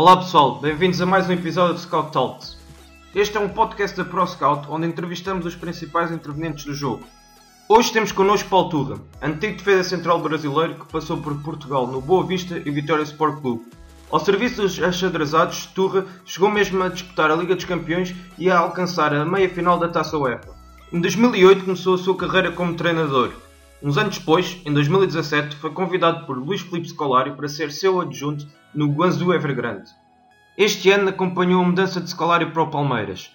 Olá pessoal, bem-vindos a mais um episódio de Scout Talks. Este é um podcast da Pro Scout onde entrevistamos os principais intervenientes do jogo. Hoje temos connosco Paulo Turra, antigo defesa central brasileiro que passou por Portugal no Boa Vista e Vitória Sport Clube. Ao serviço dos achadrezados, Turra chegou mesmo a disputar a Liga dos Campeões e a alcançar a meia-final da Taça UEFA. Em 2008 começou a sua carreira como treinador. Uns anos depois, em 2017, foi convidado por Luís Filipe Scolari para ser seu adjunto no Guangzhou Evergrande. Este ano acompanhou a mudança de Scolari para o Palmeiras.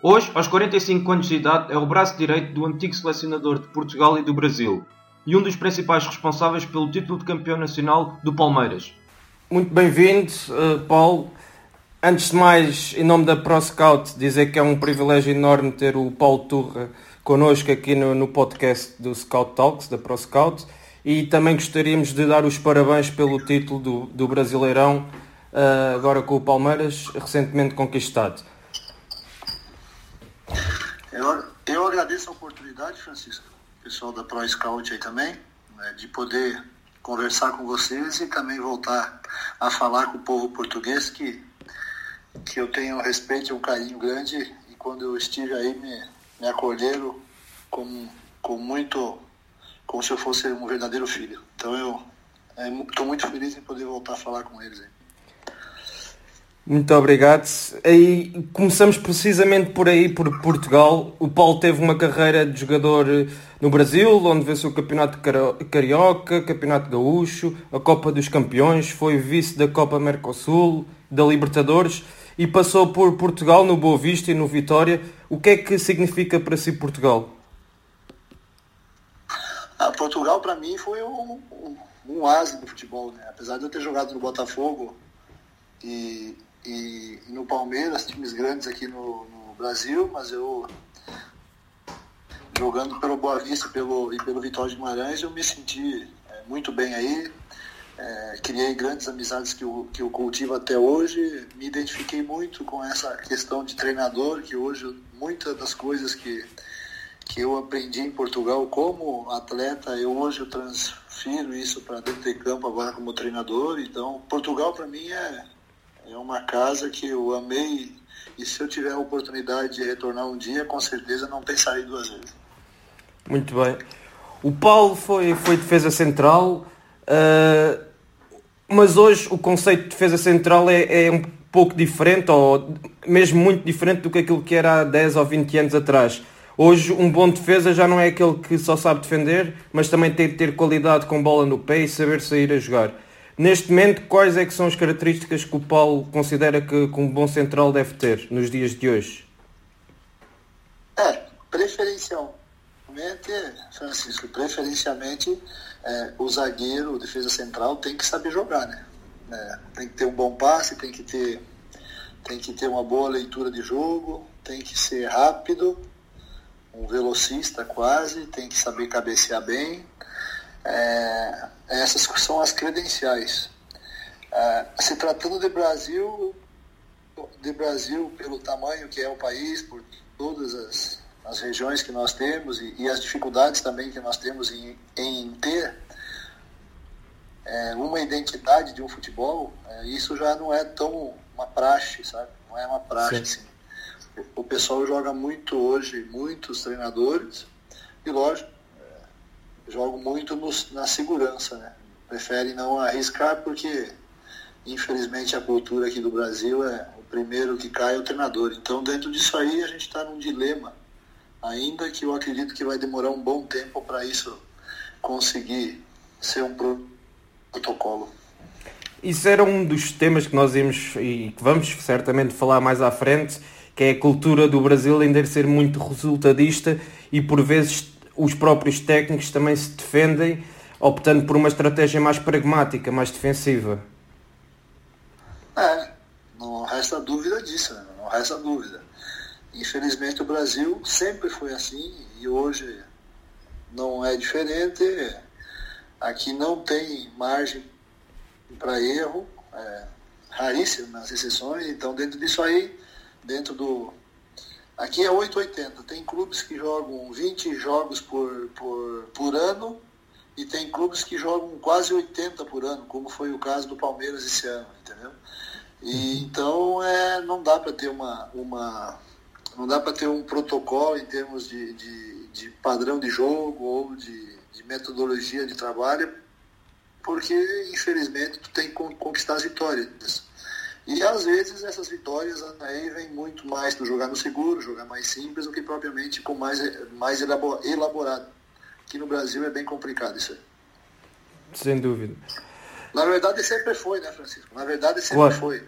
Hoje, aos 45 anos de idade, é o braço direito do antigo selecionador de Portugal e do Brasil e um dos principais responsáveis pelo título de campeão nacional do Palmeiras. Muito bem-vindo, uh, Paulo. Antes de mais, em nome da ProScout, dizer que é um privilégio enorme ter o Paulo Turra connosco aqui no, no podcast do Scout Talks, da ProScout, e também gostaríamos de dar os parabéns pelo título do, do Brasileirão, uh, agora com o Palmeiras, recentemente conquistado. Eu, eu agradeço a oportunidade, Francisco, pessoal da ProScout aí também, né, de poder conversar com vocês e também voltar a falar com o povo português que que eu tenho um respeito e um carinho grande e quando eu estive aí me, me acolheram com, com muito, como se eu fosse um verdadeiro filho. Então eu estou é, muito feliz em poder voltar a falar com eles aí. Muito obrigado. E começamos precisamente por aí, por Portugal. O Paulo teve uma carreira de jogador no Brasil, onde venceu o Campeonato Carioca, Campeonato Gaúcho, a Copa dos Campeões, foi vice da Copa Mercosul, da Libertadores e passou por Portugal no Boa Vista e no Vitória. O que é que significa para si Portugal? Ah, Portugal para mim foi um, um, um oásis do futebol, né? apesar de eu ter jogado no Botafogo e, e, e no Palmeiras, times grandes aqui no, no, Brasil, mas eu jogando pelo Boa Vista pelo, e pelo Vitória de Guimarães eu me senti é, muito bem aí, é, criei grandes amizades que eu, que eu cultivo até hoje, me identifiquei muito com essa questão de treinador, que hoje muitas das coisas que, que eu aprendi em Portugal como atleta, eu hoje eu transfiro isso para dentro de campo agora como treinador. Então, Portugal para mim é, é uma casa que eu amei e se eu tiver a oportunidade de retornar um dia, com certeza não pensarei duas vezes. Muito bem. O Paulo foi, foi defesa central. Uh, mas hoje o conceito de defesa central é, é, um pouco diferente, ou mesmo muito diferente do que aquilo que era há 10 ou 20 anos atrás. Hoje um bom defesa já não é aquele que só sabe defender, mas também tem de ter qualidade com bola no pé e saber sair a jogar. Neste momento, quais é que são as características que o Paulo considera que, que um bom central deve ter nos dias de hoje? É, preferencialmente, Francisco, preferencialmente é, o zagueiro, o defesa central, tem que saber jogar, né? É, tem que ter um bom passe, tem que ter, tem que ter uma boa leitura de jogo, tem que ser rápido, um velocista quase, tem que saber cabecear bem. É, essas são as credenciais. É, se tratando de Brasil, de Brasil pelo tamanho que é o país, por todas as, as regiões que nós temos e, e, as dificuldades também que nós temos em, em ter é, uma identidade de um futebol, é, isso já não é tão uma praxe, sabe? Não é uma praxe, assim. O, o pessoal joga muito hoje, muitos treinadores, e lógico, é, jogam muito no, na segurança, né? Preferem não arriscar porque, infelizmente, a cultura aqui do Brasil é o primeiro que cai é o treinador. Então, dentro disso aí, a gente está num dilema ainda que eu acredito que vai demorar um bom tempo para isso conseguir ser um protocolo. Isso era um dos temas que nós íamos e que vamos certamente falar mais à frente, que é a cultura do Brasil ainda ser muito resultadista e por vezes os próprios técnicos também se defendem optando por uma estratégia mais pragmática, mais defensiva. É, não resta dúvida disso, né? não resta dúvida. Infelizmente o Brasil sempre foi assim e hoje não é diferente. Aqui não tem margem para erro, é, raríssimas exceções, então dentro disso aí, dentro do. Aqui é 880, tem clubes que jogam 20 jogos por, por, por ano e tem clubes que jogam quase 80 por ano, como foi o caso do Palmeiras esse ano, entendeu? E dá para ter uma, uma não dá para ter um protocolo em termos de, de, de padrão de jogo ou de, de, metodologia de trabalho, porque infelizmente tu tem que conquistar as vitórias. E às vezes essas vitórias aí vêm muito mais do jogar no seguro, jogar mais simples do que propriamente com mais, mais elaborado. Aqui no Brasil é bem complicado isso aí. Sem dúvida. Na verdade sempre foi, né, Francisco? Na verdade sempre claro. foi.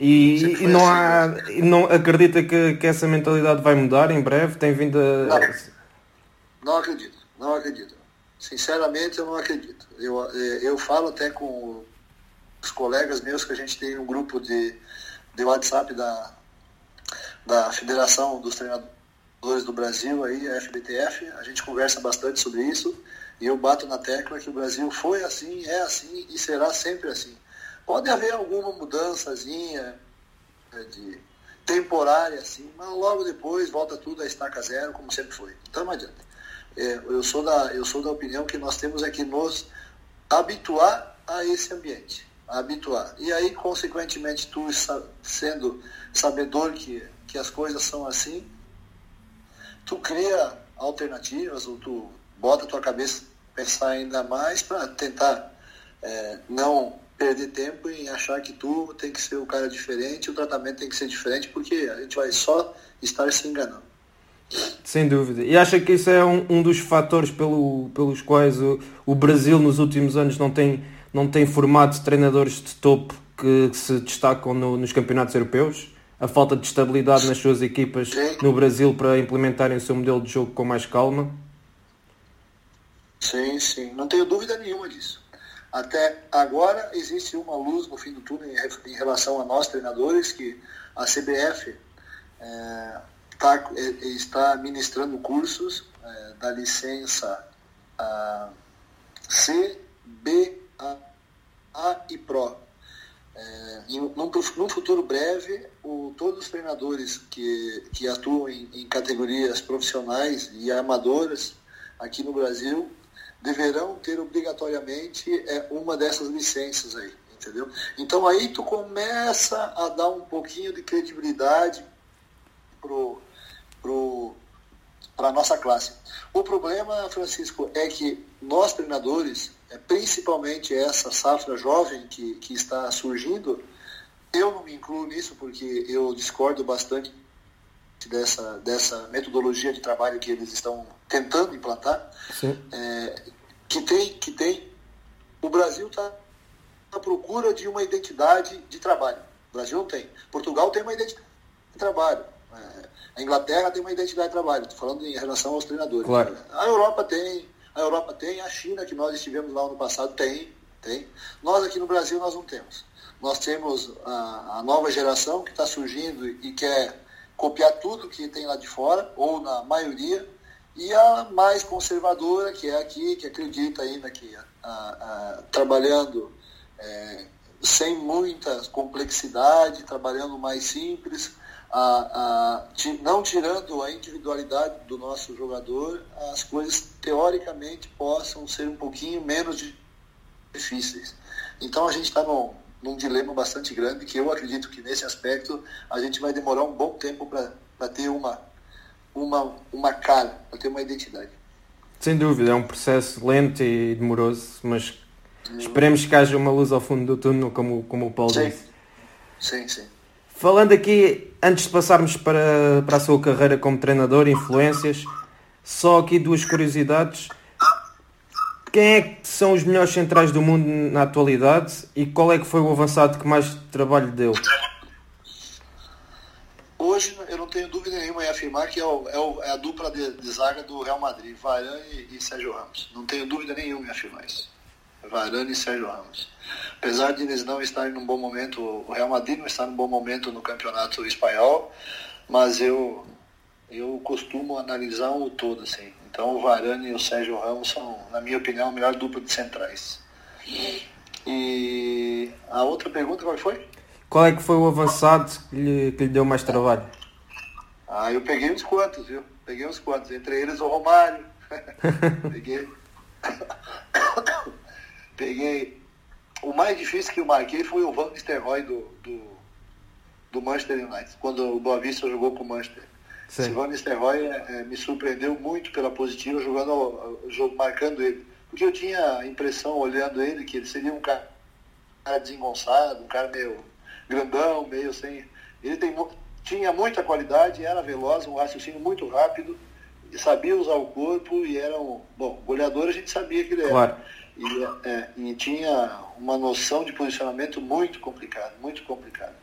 E, e não há. Assim, não acredita que, que essa mentalidade vai mudar em breve? Tem vindo a. Não, não acredito, não acredito. Sinceramente eu não acredito. Eu, é, eu falo até com os colegas meus que a gente tem um grupo de, de WhatsApp da, da Federação dos Treinadores do Brasil, aí, a FBTF, a gente conversa bastante sobre isso e eu bato na tecla que o Brasil foi assim, é assim e será sempre assim. Pode haver alguma mudançazinha né, de temporária, assim, mas logo depois volta tudo a estaca zero, como sempre foi. Então não adianta. É, eu, sou da, eu sou da opinião que nós temos é que nos habituar a esse ambiente. Habituar. E aí, consequentemente, tu sendo sabedor que, que as coisas são assim, tu cria alternativas, ou tu bota a tua cabeça pensar ainda mais para tentar é, não perder tempo em achar que tu tem que ser o cara diferente, o tratamento tem que ser diferente, porque a gente vai só estar se enganando. Sem dúvida. E acha que isso é um, um dos fatores pelo, pelos quais o, o Brasil nos últimos anos não tem, não tem formado treinadores de topo que, que se destacam no, nos campeonatos europeus? A falta de estabilidade nas suas equipas sim. no Brasil para implementarem o seu modelo de jogo com mais calma? Sim, sim. Não tenho dúvida nenhuma disso. Até agora existe uma luz no fim do túnel em, relação a nós treinadores, que a CBF é, tá, é, está ministrando cursos é, da licença a C, B, A, A e Pro. É, num, num, futuro breve, o, todos os treinadores que, que atuam em, em categorias profissionais e amadoras aqui no Brasil deverão ter obrigatoriamente é, uma dessas licenças aí, entendeu? Então aí tu começa a dar um pouquinho de credibilidade pro, pro, para a nossa classe. O problema, Francisco, é que nós treinadores, é, principalmente essa safra jovem que, que está surgindo, eu não me incluo nisso porque eu discordo bastante dessa, dessa metodologia de trabalho que eles estão tentando implantar, é, que, tem, que tem. O Brasil está à procura de uma identidade de trabalho. O Brasil não tem. Portugal tem uma identidade de trabalho. É, a Inglaterra tem uma identidade de trabalho. Estou falando em relação aos treinadores. Claro. A Europa tem, a Europa tem, a China, que nós estivemos lá no passado, tem, tem. Nós aqui no Brasil nós não temos. Nós temos a, a nova geração que está surgindo e quer copiar tudo que tem lá de fora, ou na maioria, e a mais conservadora, que é aqui, que acredita ainda que a, a, trabalhando é, sem muita complexidade, trabalhando mais simples, a, não tirando a individualidade do nosso jogador, as coisas teoricamente possam ser um pouquinho menos difíceis. Então a gente está num, num dilema bastante grande que eu acredito que nesse aspecto a gente vai demorar um bom tempo para ter uma, uma, uma cara, para ter uma identidade. Sem dúvida, é um processo lento e demoroso, mas esperemos que haja uma luz ao fundo do túnel, como, como o Paulo sim. disse. Sim, sim. Falando aqui, antes de passarmos para, para a sua carreira como treinador, influências, só aqui duas curiosidades. Quem é que são os melhores centrais do mundo na atualidade e qual é que foi o avançado que mais trabalho deu? Hoje eu não tenho dúvida nenhuma em afirmar que é, o, é, o, é a dupla de, de, zaga do Real Madrid, Varane e Sérgio Ramos. Não tenho dúvida nenhuma em afirmar isso. Varane e Sérgio Ramos. Apesar de eles não estarem num bom momento, o Real Madrid não está num bom momento no campeonato espanhol, mas eu, eu costumo analisar o todo, assim. Então o Varane e o Sérgio Ramos são, na minha opinião, a melhor dupla de centrais. E a outra pergunta qual foi? Qual é que foi o avançado que lhe, que lhe deu mais trabalho? Ah, eu peguei uns quantos, viu? Peguei uns quantos, entre eles o Romário. peguei. peguei. O mais difícil que eu marquei foi o Van Nistelrooy do, do, do Manchester United, quando o Boa Vista jogou com o Manchester. Sim. Silvano Sterroy é, me surpreendeu muito pela positiva, jogando, marcando ele. Porque eu tinha a impressão, olhando ele, que ele seria um cara, desengonçado, um cara meio grandão, meio sem. Ele tem, tinha muita qualidade, era veloz, um raciocínio muito rápido, sabia usar o corpo e era um. Bom, goleador a gente sabia que ele era. Claro. E, é, e tinha uma noção de posicionamento muito complicado, muito complicado.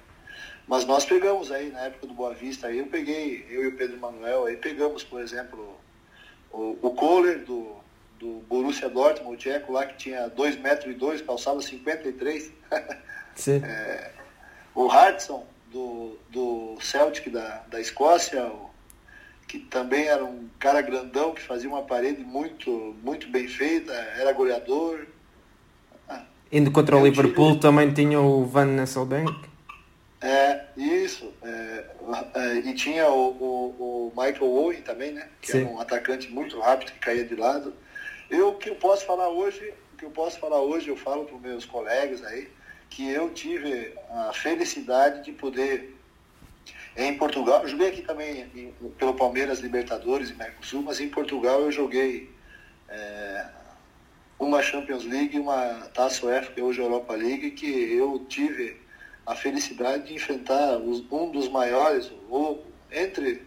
Mas nós pegamos aí, na época do Boa Vista, aí eu peguei, eu e o Pedro Manuel, aí pegamos, por exemplo, o, o Kohler do, do Borussia Dortmund, o Tcheco lá que tinha 2 metros e calçava 53. Sim. é, o Hartson do, do Celtic da, da Escócia, o, que também era um cara grandão que fazia uma parede muito, muito bem feita, era goleador. Indo contra o Liverpool tive... também tinha o Van Nesselbank. É, isso. É, é, e tinha o, o, o, Michael Owen também, né? Que Sim. era um atacante muito rápido que caía de lado. Eu, que eu posso falar hoje, o que eu posso falar hoje, eu falo para os meus colegas aí, que eu tive a felicidade de poder em Portugal, eu joguei aqui também em, pelo Palmeiras, Libertadores e Mercosul, mas em Portugal eu joguei é, uma Champions League e uma Taça UEFA, que é hoje a Europa League, que eu tive a felicidade de enfrentar os, um dos maiores, ou entre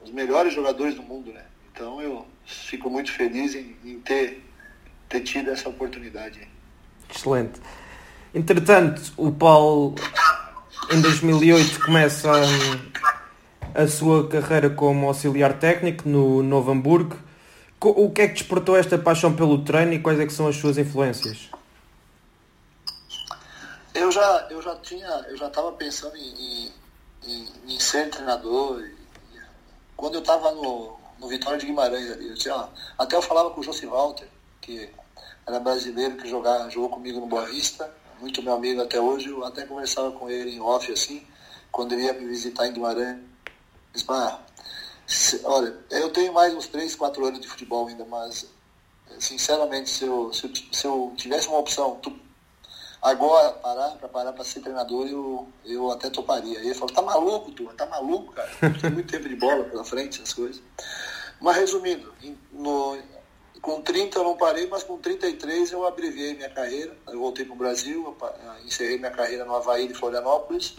os melhores jogadores do mundo, né? Então eu fico muito feliz em, em ter, ter tido essa oportunidade. Excelente. Entretanto, o Paulo em 2008 começa a, a sua carreira como auxiliar técnico no Novo Hamburgo. O que é que despertou esta paixão pelo treino e quais é que são as suas influências? Eu já, eu já tinha, eu já estava pensando em, em, em, ser treinador. Quando eu estava no, no Vitória de Guimarães ali, eu tinha, até eu falava com o José Walter, que era brasileiro que jogava, jogou comigo no Boa Vista muito meu amigo até hoje, eu até conversava com ele em off, assim, quando ele ia me visitar em Guimarães. Disse, se, olha, eu tenho mais uns 3, 4 anos de futebol ainda, mas, sinceramente, se eu, se eu, se eu tivesse uma opção, tu, agora parar, para parar para ser treinador, eu, eu até toparia. E ele falou, tá maluco, tu? Tá maluco, cara? Tem muito tempo de bola pela frente, essas coisas. Mas resumindo, no, com 30 eu não parei, mas com 33 eu abreviei minha carreira. Eu voltei para o Brasil, encerrei minha carreira no Havaí de Florianópolis.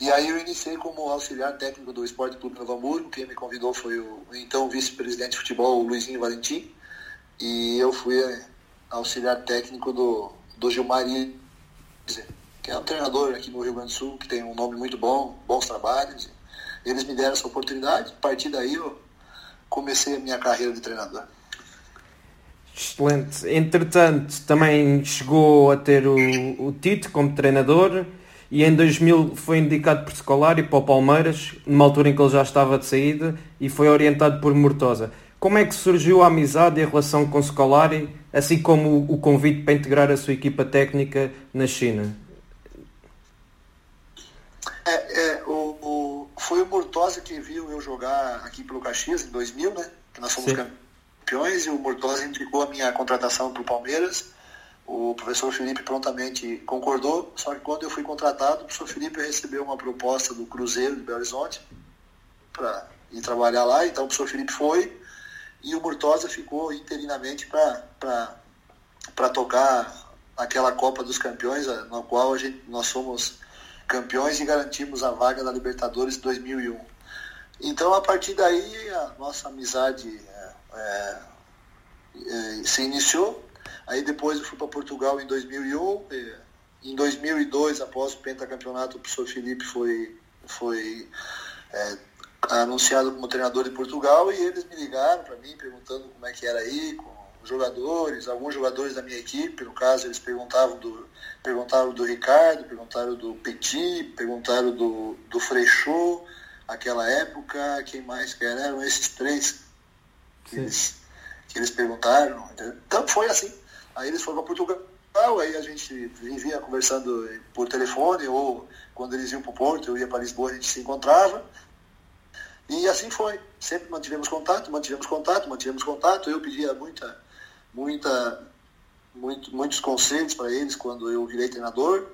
E aí eu iniciei como auxiliar técnico do Esporte Clube Novo Hamburgo. Quem me convidou foi o então vice-presidente de futebol, o Luizinho Valentim. E eu fui é, auxiliar técnico do, do Gilmar que é um treinador aqui no Rio Grande do Sul, que tem um nome muito bom, bons trabalhos. Eles me deram essa oportunidade. A partir daí eu comecei a minha carreira de treinador. Excelente. Entretanto, também chegou a ter o, o como treinador e em 2000 foi indicado por Scolari para o Palmeiras, numa altura em que ele já estava de saída e foi orientado por Mortosa. Como é que surgiu a amizade e a relação com Scolari, assim como o convite para integrar a sua equipa técnica na China? É, é o, foi o Mortosa que viu eu jogar aqui pelo Caxias em 2000, né? Que nós fomos Sim. campeões e o Mortosa indicou a minha contratação para o Palmeiras. O professor Felipe prontamente concordou, só que quando eu fui contratado, o professor Felipe recebeu uma proposta do Cruzeiro de Belo Horizonte para ir trabalhar lá, então o professor Felipe foi e o Mortosa ficou interinamente para tocar aquela Copa dos Campeões, na qual a gente, nós somos campeões e garantimos a vaga da Libertadores 2001. Então, a partir daí, a nossa amizade é, é, se iniciou. Aí depois eu fui para Portugal em 2001. em 2002, após o pentacampeonato, o professor Felipe foi, foi é, anunciado como treinador de Portugal e eles me ligaram para mim perguntando como é que era aí, com jogadores, alguns jogadores da minha equipe, no caso eles perguntavam do, perguntaram do Ricardo, perguntaram do Petit, perguntaram do, do Freixo, aquela época, quem mais que era, eram esses três que eles, que eles perguntaram. Então foi assim. Aí eles foram para Portugal, aí a gente vivia conversando por telefone, ou quando eles iam para o Porto, eu ia para Lisboa, a gente se encontrava. E assim foi. Sempre mantivemos contato, mantivemos contato, mantivemos contato. Eu pedia muita muita, muito, muitos conselhos para eles quando eu virei treinador.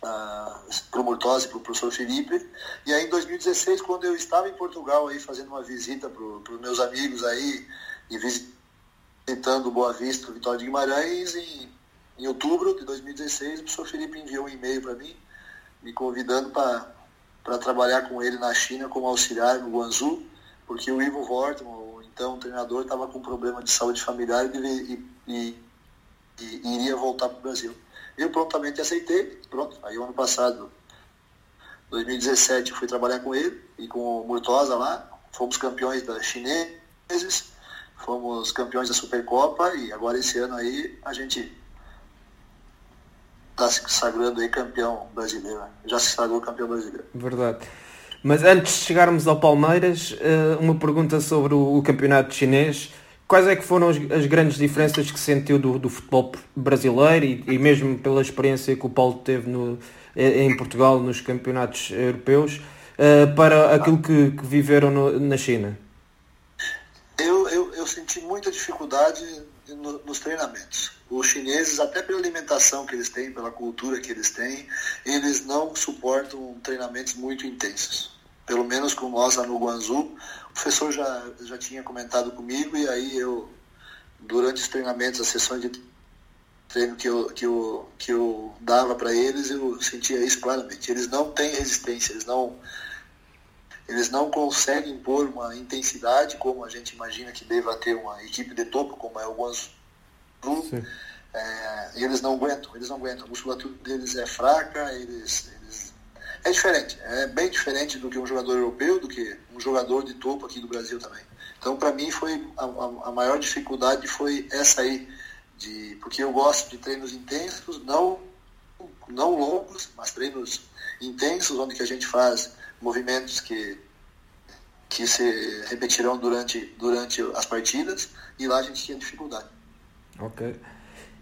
para o Murtosa e para o professor Felipe. E aí em 2016, quando eu estava em Portugal aí fazendo uma visita para os meus amigos aí e visitando Boa Vista, Vitória de Guimarães, em outubro de 2016, o professor Felipe enviou um e-mail para mim, me convidando para trabalhar com ele na China como auxiliar no Guangzhou, porque o Ivo Vortman, o então treinador, estava com problema de saúde familiar e, e, e, e iria voltar para o Brasil. Eu prontamente aceitei, pronto. Aí o ano passado, 2017, fui trabalhar com ele e com o Murtosa lá. Fomos campeões da chineses, fomos campeões da Supercopa e agora esse ano aí a gente está se sagrando aí campeão brasileiro. Né? Já se sagrou campeão brasileiro. Verdade. Mas antes de chegarmos ao Palmeiras, eh, uma pergunta sobre o campeonato chinês. Quais é que foram as, grandes diferenças que sentiu do, do futebol brasileiro e, e, mesmo pela experiência que o Paulo teve no, em Portugal nos campeonatos europeus uh, para aquilo que, que viveram no, na China? Eu, eu, eu, senti muita dificuldade no, nos treinamentos. Os chineses, até pela alimentação que eles têm, pela cultura que eles têm, eles não suportam treinamentos muito intensos. Pelo menos com nós lá no Guangzhou, professor já, já tinha comentado comigo e aí eu, durante os treinamentos, as sessões de treino que eu, que eu, que eu dava para eles, eu sentia isso claramente. Eles não têm resistência, eles não, eles não conseguem impor uma intensidade como a gente imagina que deva ter uma equipe de topo, como é o Guangzhou. É, eles não aguentam, eles não aguentam. A musculatura deles é fraca, eles, é diferente, é bem diferente do que um jogador europeu, do que um jogador de topo aqui do Brasil também. Então, para mim, foi a, a, maior dificuldade foi essa aí, de, porque eu gosto de treinos intensos, não, não longos, mas treinos intensos, onde que a gente faz movimentos que, que se repetirão durante, durante as partidas, e lá a gente tinha dificuldade. Ok.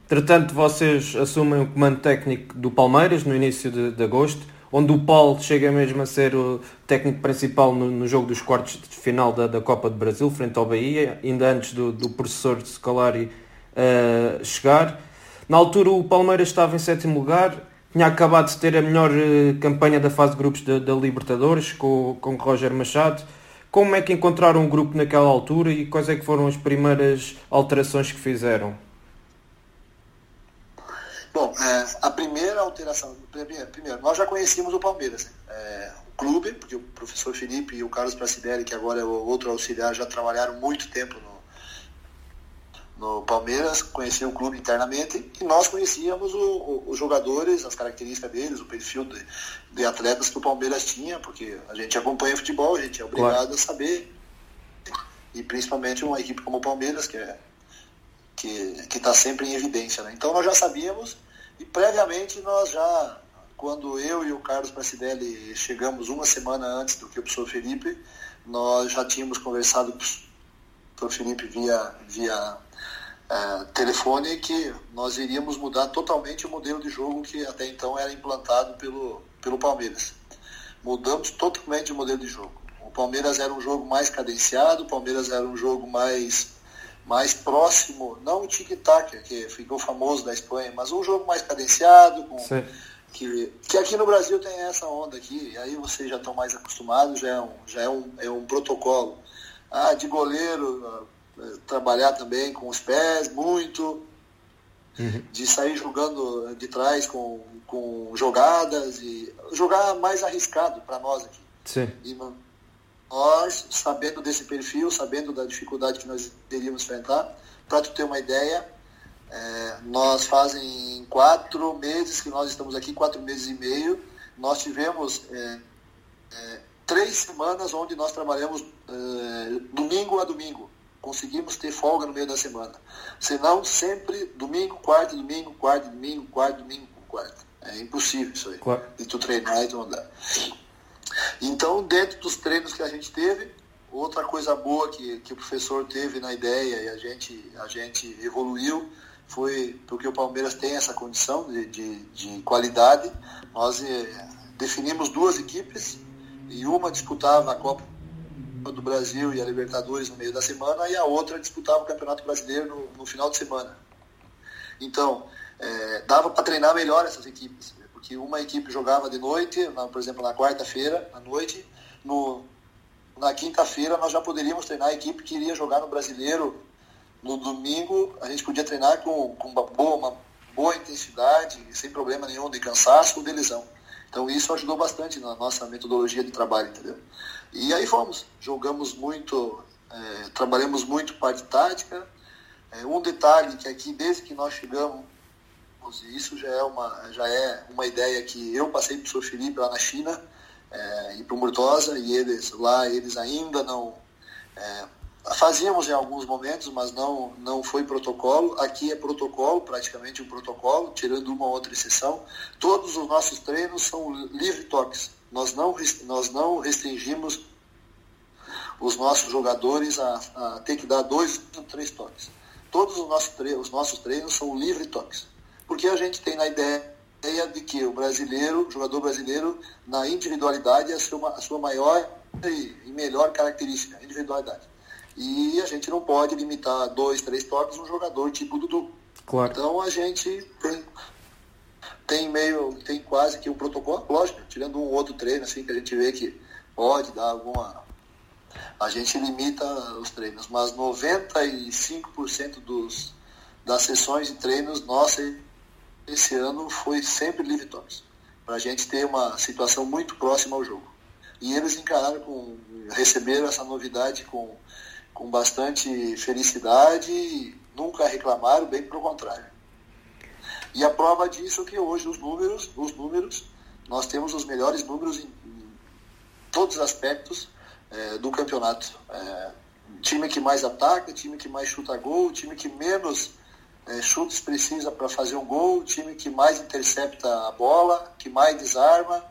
Entretanto, vocês assumem o comando técnico do Palmeiras no início de, de agosto onde o Paulo chega mesmo a ser o técnico principal no, no jogo dos quartos de final da, da, Copa de Brasil, frente ao Bahia, ainda antes do, do professor Scolari uh, chegar. Na altura o Palmeiras estava em sétimo lugar, tinha acabado de ter a melhor uh, campanha da fase de grupos da, Libertadores com, com Roger Machado. Como é que encontraram um grupo naquela altura e quais é que foram as primeiras alterações que fizeram? Bom, é, a primeira alteração, primeiro, nós já conhecíamos o Palmeiras, né? é, o clube, porque o professor Felipe e o Carlos Pracidelli, que agora é o outro auxiliar, já trabalharam muito tempo no, no Palmeiras, conheciam o clube internamente e nós conhecíamos o, o, os jogadores, as características deles, o perfil de, de, atletas que o Palmeiras tinha, porque a gente acompanha futebol, a gente é obrigado claro. a saber, e principalmente uma equipe como o Palmeiras, que é que está sempre em evidência. Né? Então nós já sabíamos e previamente nós já, quando eu e o Carlos Pracidelli chegamos uma semana antes do que o professor Felipe, nós já tínhamos conversado com o professor Felipe via, via é, telefone que nós iríamos mudar totalmente o modelo de jogo que até então era implantado pelo, pelo Palmeiras. Mudamos totalmente o modelo de jogo. O Palmeiras era um jogo mais cadenciado, o Palmeiras era um jogo mais mais próximo, não o tic-tac, que ficou famoso da Espanha, mas um jogo mais cadenciado, com, que, que aqui no Brasil tem essa onda aqui, e aí vocês já estão mais acostumados, já é um, já é um, é um protocolo. Ah, de goleiro, trabalhar também com os pés, muito, uhum. de sair jogando de trás com, com jogadas, e jogar mais arriscado para nós aqui. Sim. E, nós, sabendo desse perfil, sabendo da dificuldade que nós teríamos enfrentar, para tu ter uma ideia, é, nós fazem quatro meses que nós estamos aqui, quatro meses e meio, nós tivemos é, é, três semanas onde nós trabalhamos é, domingo a domingo. Conseguimos ter folga no meio da semana. Senão, sempre domingo, quarto, domingo, quarto, domingo, quarto, domingo, quarto. É impossível isso aí. Claro. E tu treinar e tu andar. Então, dentro dos treinos que a gente teve, outra coisa boa que, que o professor teve na ideia e a gente, a gente evoluiu foi porque o Palmeiras tem essa condição de, de, de qualidade. Nós eh, definimos duas equipes e uma disputava a Copa do Brasil e a Libertadores no meio da semana e a outra disputava o Campeonato Brasileiro no, no final de semana. Então, eh, dava para treinar melhor essas equipes que uma equipe jogava de noite, por exemplo, na quarta-feira, à noite, no, na quinta-feira nós já poderíamos treinar a equipe que iria jogar no brasileiro. No domingo a gente podia treinar com, com uma, boa, uma boa intensidade, sem problema nenhum de cansaço ou de lesão. Então isso ajudou bastante na nossa metodologia de trabalho, entendeu? E aí fomos, jogamos muito, é, trabalhamos muito parte tática. É, um detalhe que aqui, desde que nós chegamos, isso já é uma, já é uma ideia que eu passei para o Sr. Felipe lá na China, é, e para o Murtosa, e eles lá, eles ainda não. É, fazíamos em alguns momentos, mas não, não foi protocolo. Aqui é protocolo, praticamente um protocolo, tirando uma outra exceção. Todos os nossos treinos são livre toques. Nós não, nós não restringimos os nossos jogadores a, a ter que dar dois ou três toques. Todos os nossos, treinos, os nossos treinos são livre toques. Porque a gente tem na ideia de que o brasileiro, o jogador brasileiro, na individualidade, é a sua, a sua maior e melhor característica, individualidade. E a gente não pode limitar dois, três toques um jogador tipo Dudu. Claro. Então a gente tem, meio, tem quase que um protocolo, lógico, tirando um outro treino assim que a gente vê que pode dar alguma. A gente limita os treinos, mas 95% dos, das sessões de treinos nossas esse ano foi sempre livre toques, para a gente ter uma situação muito próxima ao jogo. E eles encararam com, receberam essa novidade com, com bastante felicidade, nunca reclamaram, bem pelo contrário. E a prova disso é que hoje os números, os números, nós temos os melhores números em, em todos os aspectos é, do campeonato. É, time que mais ataca, time que mais chuta gol, time que menos é, chutes precisa para fazer um gol, time que mais intercepta a bola, que mais desarma.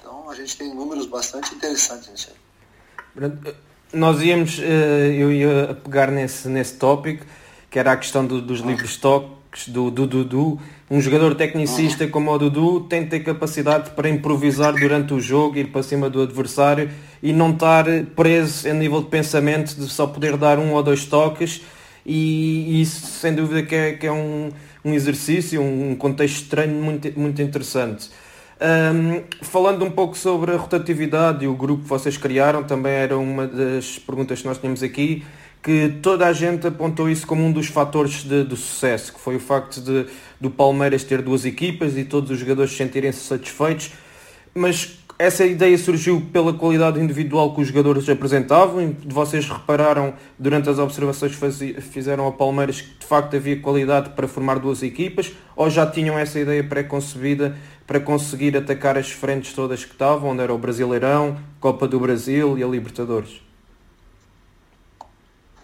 Então a gente tem números bastante interessantes nisso aí. Nós íamos, eh, eu ia pegar nesse, nesse tópico, que era a questão do, dos livros toques do, do Dudu. Um jogador tecnicista como o Dudu tem que ter capacidade para improvisar durante o jogo, ir para cima do adversário e não estar preso a nível de pensamento de só poder dar um ou dois toques e, isso sem dúvida que é, que é um, um exercício, um contexto estranho muito, muito interessante. Um, falando um pouco sobre a rotatividade e o grupo que vocês criaram, também era uma das perguntas que nós tínhamos aqui, que toda a gente apontou isso como um dos fatores de, de sucesso, que foi o facto de do Palmeiras ter duas equipas e todos os jogadores sentirem-se satisfeitos, mas essa ideia surgiu pela qualidade individual que os jogadores apresentavam. Vocês repararam durante as observações que fizeram ao Palmeiras que de facto havia qualidade para formar duas equipas? Ou já tinham essa ideia pré-concebida para conseguir atacar as frentes todas que estavam, onde era o Brasileirão, Copa do Brasil e a Libertadores?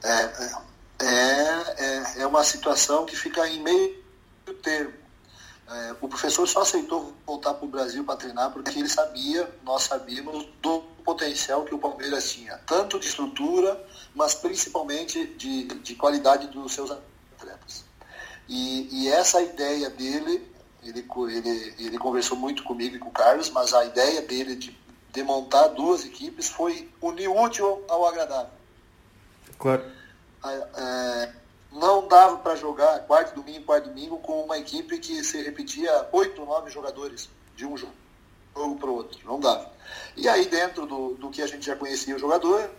É, é, é, é uma situação que fica em meio termo é, o professor só aceitou voltar para o Brasil para treinar porque ele sabia, nós sabíamos do potencial que o Palmeiras tinha, tanto de estrutura, mas principalmente de, de qualidade dos seus atletas. E, e essa ideia dele, ele, ele, ele conversou muito comigo e com o Carlos, mas a ideia dele de, de montar duas equipes foi unir útil ao agradável. Claro. É, não dava para jogar quarto domingo, quarto domingo com uma equipe que se repetia oito, nove jogadores de um jogo, jogo para o outro. Não dava. E aí, dentro do, do que a gente já conhecia o jogador,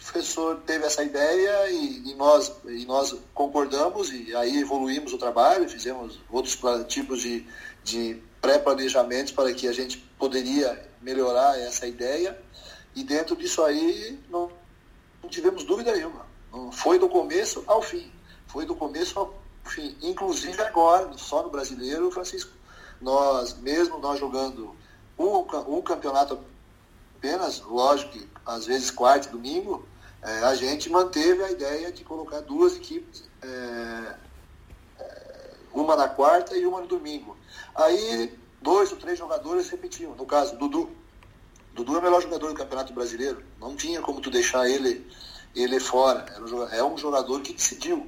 o professor teve essa ideia e, e, nós, e nós concordamos e aí evoluímos o trabalho, fizemos outros tipos de, de pré-planejamentos para que a gente poderia melhorar essa ideia. E dentro disso aí não, não tivemos dúvida nenhuma foi do começo ao fim. Foi do começo ao fim. Inclusive agora, só no brasileiro, Francisco, nós, mesmo nós jogando um, um campeonato apenas, lógico que às vezes quarto e domingo, é, a gente manteve a ideia de colocar duas equipes, é, é, uma na quarta e uma no domingo. Aí dois ou três jogadores repetiam. No caso, Dudu. Dudu é o melhor jogador do Campeonato Brasileiro. Não tinha como tu deixar ele ele fora. É um jogador que decidiu.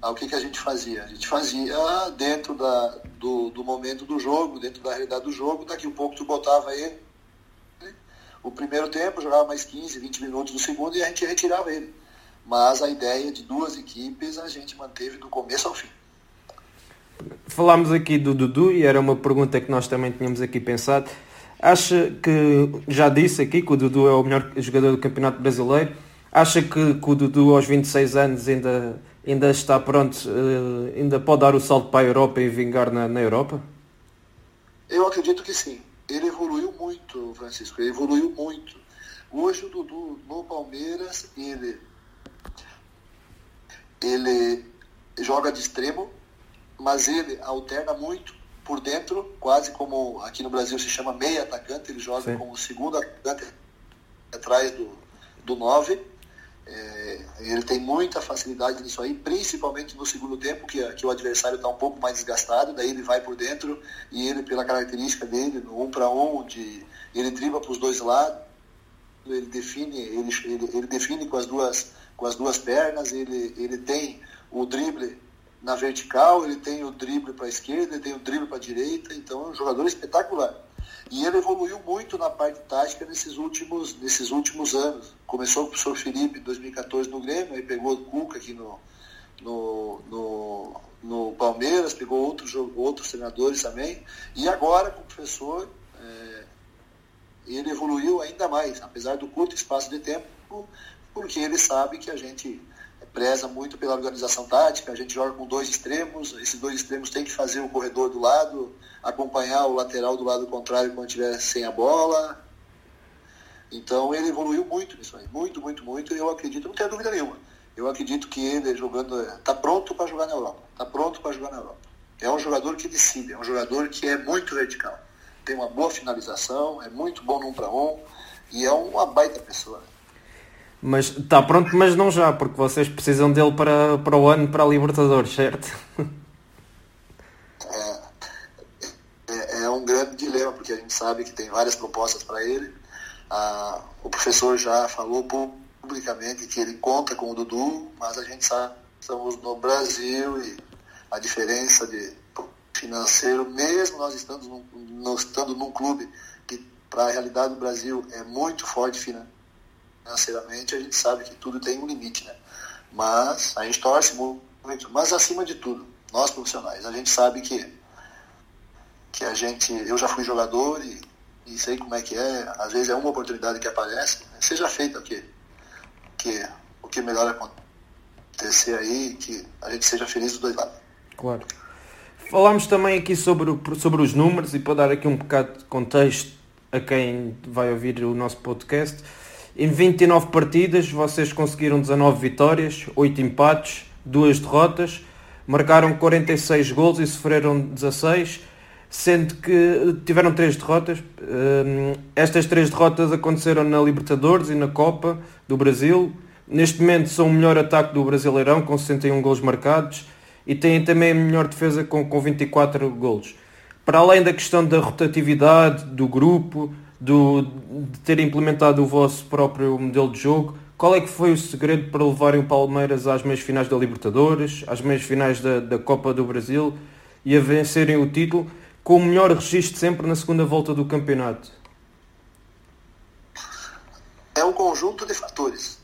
Ah, o que, que a gente fazia? A gente fazia dentro da, do, do momento do jogo, dentro da realidade do jogo, daqui um pouco tu botava ele. O primeiro tempo jogava mais 15, 20 minutos no segundo e a gente retirava ele. Mas a ideia de duas equipes a gente manteve do começo ao fim. falámos aqui do Dudu e era uma pergunta que nós também tínhamos aqui pensado. Acha que, já disse aqui que o Dudu é o melhor jogador do Campeonato Brasileiro, acha que, que o Dudu aos 26 anos ainda, ainda está pronto, uh, ainda pode dar o salto para a Europa e vingar na, na Europa? Eu acredito que sim. Ele evoluiu muito, Francisco, ele evoluiu muito. Hoje o Dudu no Palmeiras, ele, ele joga de extremo, mas ele alterna muito por dentro, quase como aqui no Brasil se chama meia atacante, ele joga Sim. como segundo atacante atrás do, do 9. É, ele tem muita facilidade nisso aí, principalmente no segundo tempo, que, que o adversário está um pouco mais desgastado, daí ele vai por dentro e ele, pela característica dele, no um para um, de, ele dribla para os dois lados, ele define, ele, ele, ele, define com as duas, com as duas pernas, ele, ele tem o drible na vertical, ele tem o drible para a esquerda, ele tem o drible para a direita, então é um jogador espetacular. E ele evoluiu muito na parte tática nesses últimos, nesses últimos anos. Começou com o professor Felipe em 2014 no Grêmio, aí pegou o Cuca aqui no, no, no, no Palmeiras, pegou outros, outros treinadores também. E agora com o professor, é, ele evoluiu ainda mais, apesar do curto espaço de tempo, porque ele sabe que a gente preza muito pela organização tática, a gente joga com dois extremos, esses dois extremos têm que fazer o corredor do lado, acompanhar o lateral do lado contrário quando estiver sem a bola. Então ele evoluiu muito nisso aí, muito, muito, muito, e eu acredito, não tenho dúvida nenhuma. Eu acredito que ele jogando, está pronto para jogar na Europa, está pronto para jogar na Europa. É um jogador que decide, é um jogador que é muito vertical, tem uma boa finalização, é muito bom num para um, e é uma baita pessoa. Mas está pronto, mas não já, porque vocês precisam dele para, para o ano para a Libertadores, certo? É, é, é um grande dilema, porque a gente sabe que tem várias propostas para ele. Ah, o professor já falou publicamente que ele conta com o Dudu, mas a gente sabe que estamos no Brasil e a diferença de financeiro, mesmo nós estando num, nós estando num clube que para a realidade do Brasil é muito forte financeiro financeiramente, a gente sabe que tudo tem um limite, né? Mas a gente torce muito, mas acima de tudo, nós profissionais, a gente sabe que que a gente, eu já fui jogador e, e sei como é que é, às vezes é uma oportunidade que aparece, seja feita o que, que o que melhor acontecer aí, que a gente seja feliz dos dois lados. Claro. Falámos também aqui sobre, sobre os números e para dar aqui um bocado de contexto a quem vai ouvir o nosso podcast. Em 29 partidas, vocês conseguiram 19 vitórias, 8 empates, 2 derrotas, marcaram 46 gols e sofreram 16, sendo que tiveram 3 derrotas. Hum, estas 3 derrotas aconteceram na Libertadores e na Copa do Brasil. Neste momento são o melhor ataque do Brasileirão, com 61 gols marcados, e têm também a melhor defesa com, com 24 gols. Para além da questão da rotatividade do grupo, do, de ter implementado o vosso próprio modelo de jogo. Qual é que foi o segredo para levarem o Palmeiras às meias finais da Libertadores, às meias finais da, da Copa do Brasil e a vencerem o título com o melhor registro sempre na segunda volta do campeonato? É um conjunto de fatores.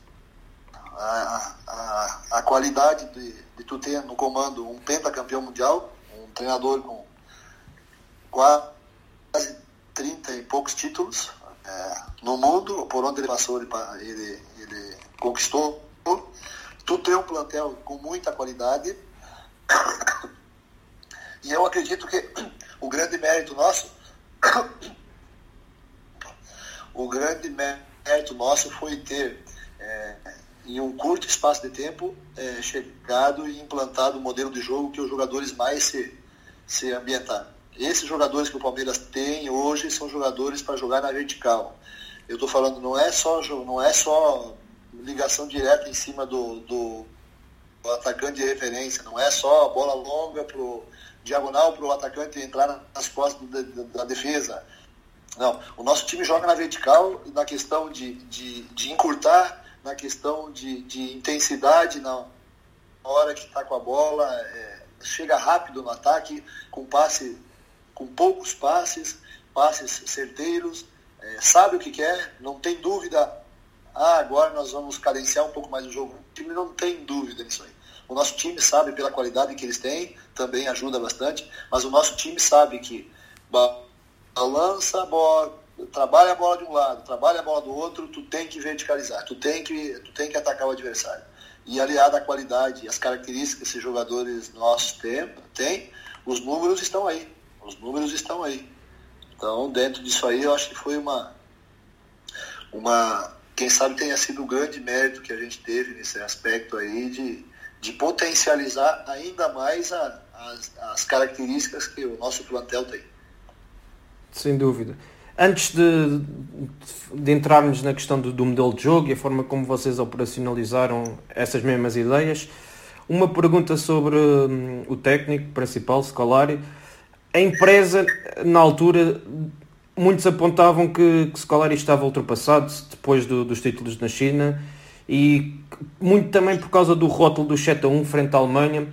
A, a, a qualidade de, de tu ter no comando um pentacampeão mundial, um treinador com quase 30 e poucos títulos é, no mundo, por onde ele passou, ele, ele, ele conquistou. Tu tem um plantel com muita qualidade. E eu acredito que o grande mérito nosso, o grande mérito nosso foi ter, é, em um curto espaço de tempo, é, chegado e implantado o modelo de jogo que os jogadores mais se, se ambientaram. Esses jogadores que o Palmeiras tem hoje são jogadores para jogar na vertical. Eu estou falando, não é só não é só ligação direta em cima do, do, do atacante de referência, não é só a bola longa pro diagonal para o atacante entrar nas costas da, da, defesa. Não, o nosso time joga na vertical na questão de, de, de encurtar, na questão de, de intensidade na hora que está com a bola, é, chega rápido no ataque, com passe com poucos passes, passes certeiros, é, sabe o que quer, não tem dúvida. Ah, agora nós vamos cadenciar um pouco mais o jogo. O time não tem dúvida nisso aí. O nosso time sabe pela qualidade que eles têm, também ajuda bastante, mas o nosso time sabe que balança a bola, trabalha a bola de um lado, trabalha a bola do outro, tu tem que verticalizar, tu tem que, tu tem que atacar o adversário. E aliado à qualidade as características que esses jogadores nossos têm, têm, os números estão aí. Os números estão aí. Então, dentro disso aí, eu acho que foi uma, uma quem sabe tenha sido o grande mérito que a gente teve nesse aspecto aí de, de potencializar ainda mais a, as, as características que o nosso plantel tem. Sem dúvida. Antes de, de entrarmos na questão do, do, modelo de jogo e a forma como vocês operacionalizaram essas mesmas ideias, uma pergunta sobre hum, o técnico principal, Scolari. A empresa, na altura, muitos apontavam que, que Scolari estava ultrapassado depois do, dos títulos na China e muito também por causa do rótulo do 7 a 1 frente à Alemanha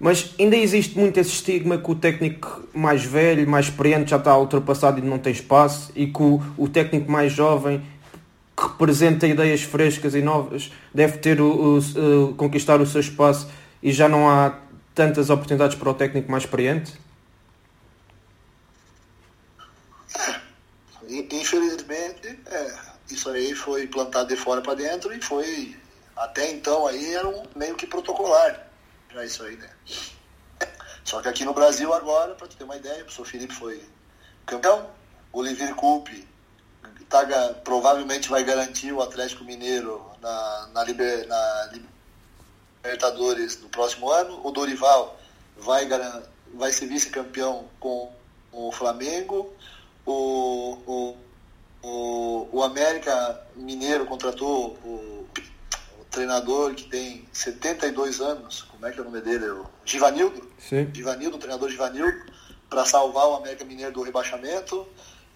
mas ainda existe muito esse estigma que o técnico mais velho, mais experiente já está ultrapassado e não tem espaço e que o, o técnico mais jovem que representa ideias frescas e novas deve ter o, o, o, conquistar o seu espaço e já não há tantas oportunidades para o técnico mais experiente? Infelizmente, é, isso aí foi plantado de fora para dentro e foi até então aí era um meio que protocolar já isso aí, né? Só que aqui no Brasil agora, para ter uma ideia, o professor Felipe foi campeão, o Olivier Coupe tá, provavelmente vai garantir o Atlético Mineiro na, na, Liber, na Libertadores no próximo ano, o Dorival vai, vai ser vice-campeão com o Flamengo, o, o, o, o América Mineiro contratou o treinador que tem 72 anos, como é que é o nome dele? O Givanildo? Sim. Givanildo, o treinador Givanildo, para salvar o América Mineiro do rebaixamento.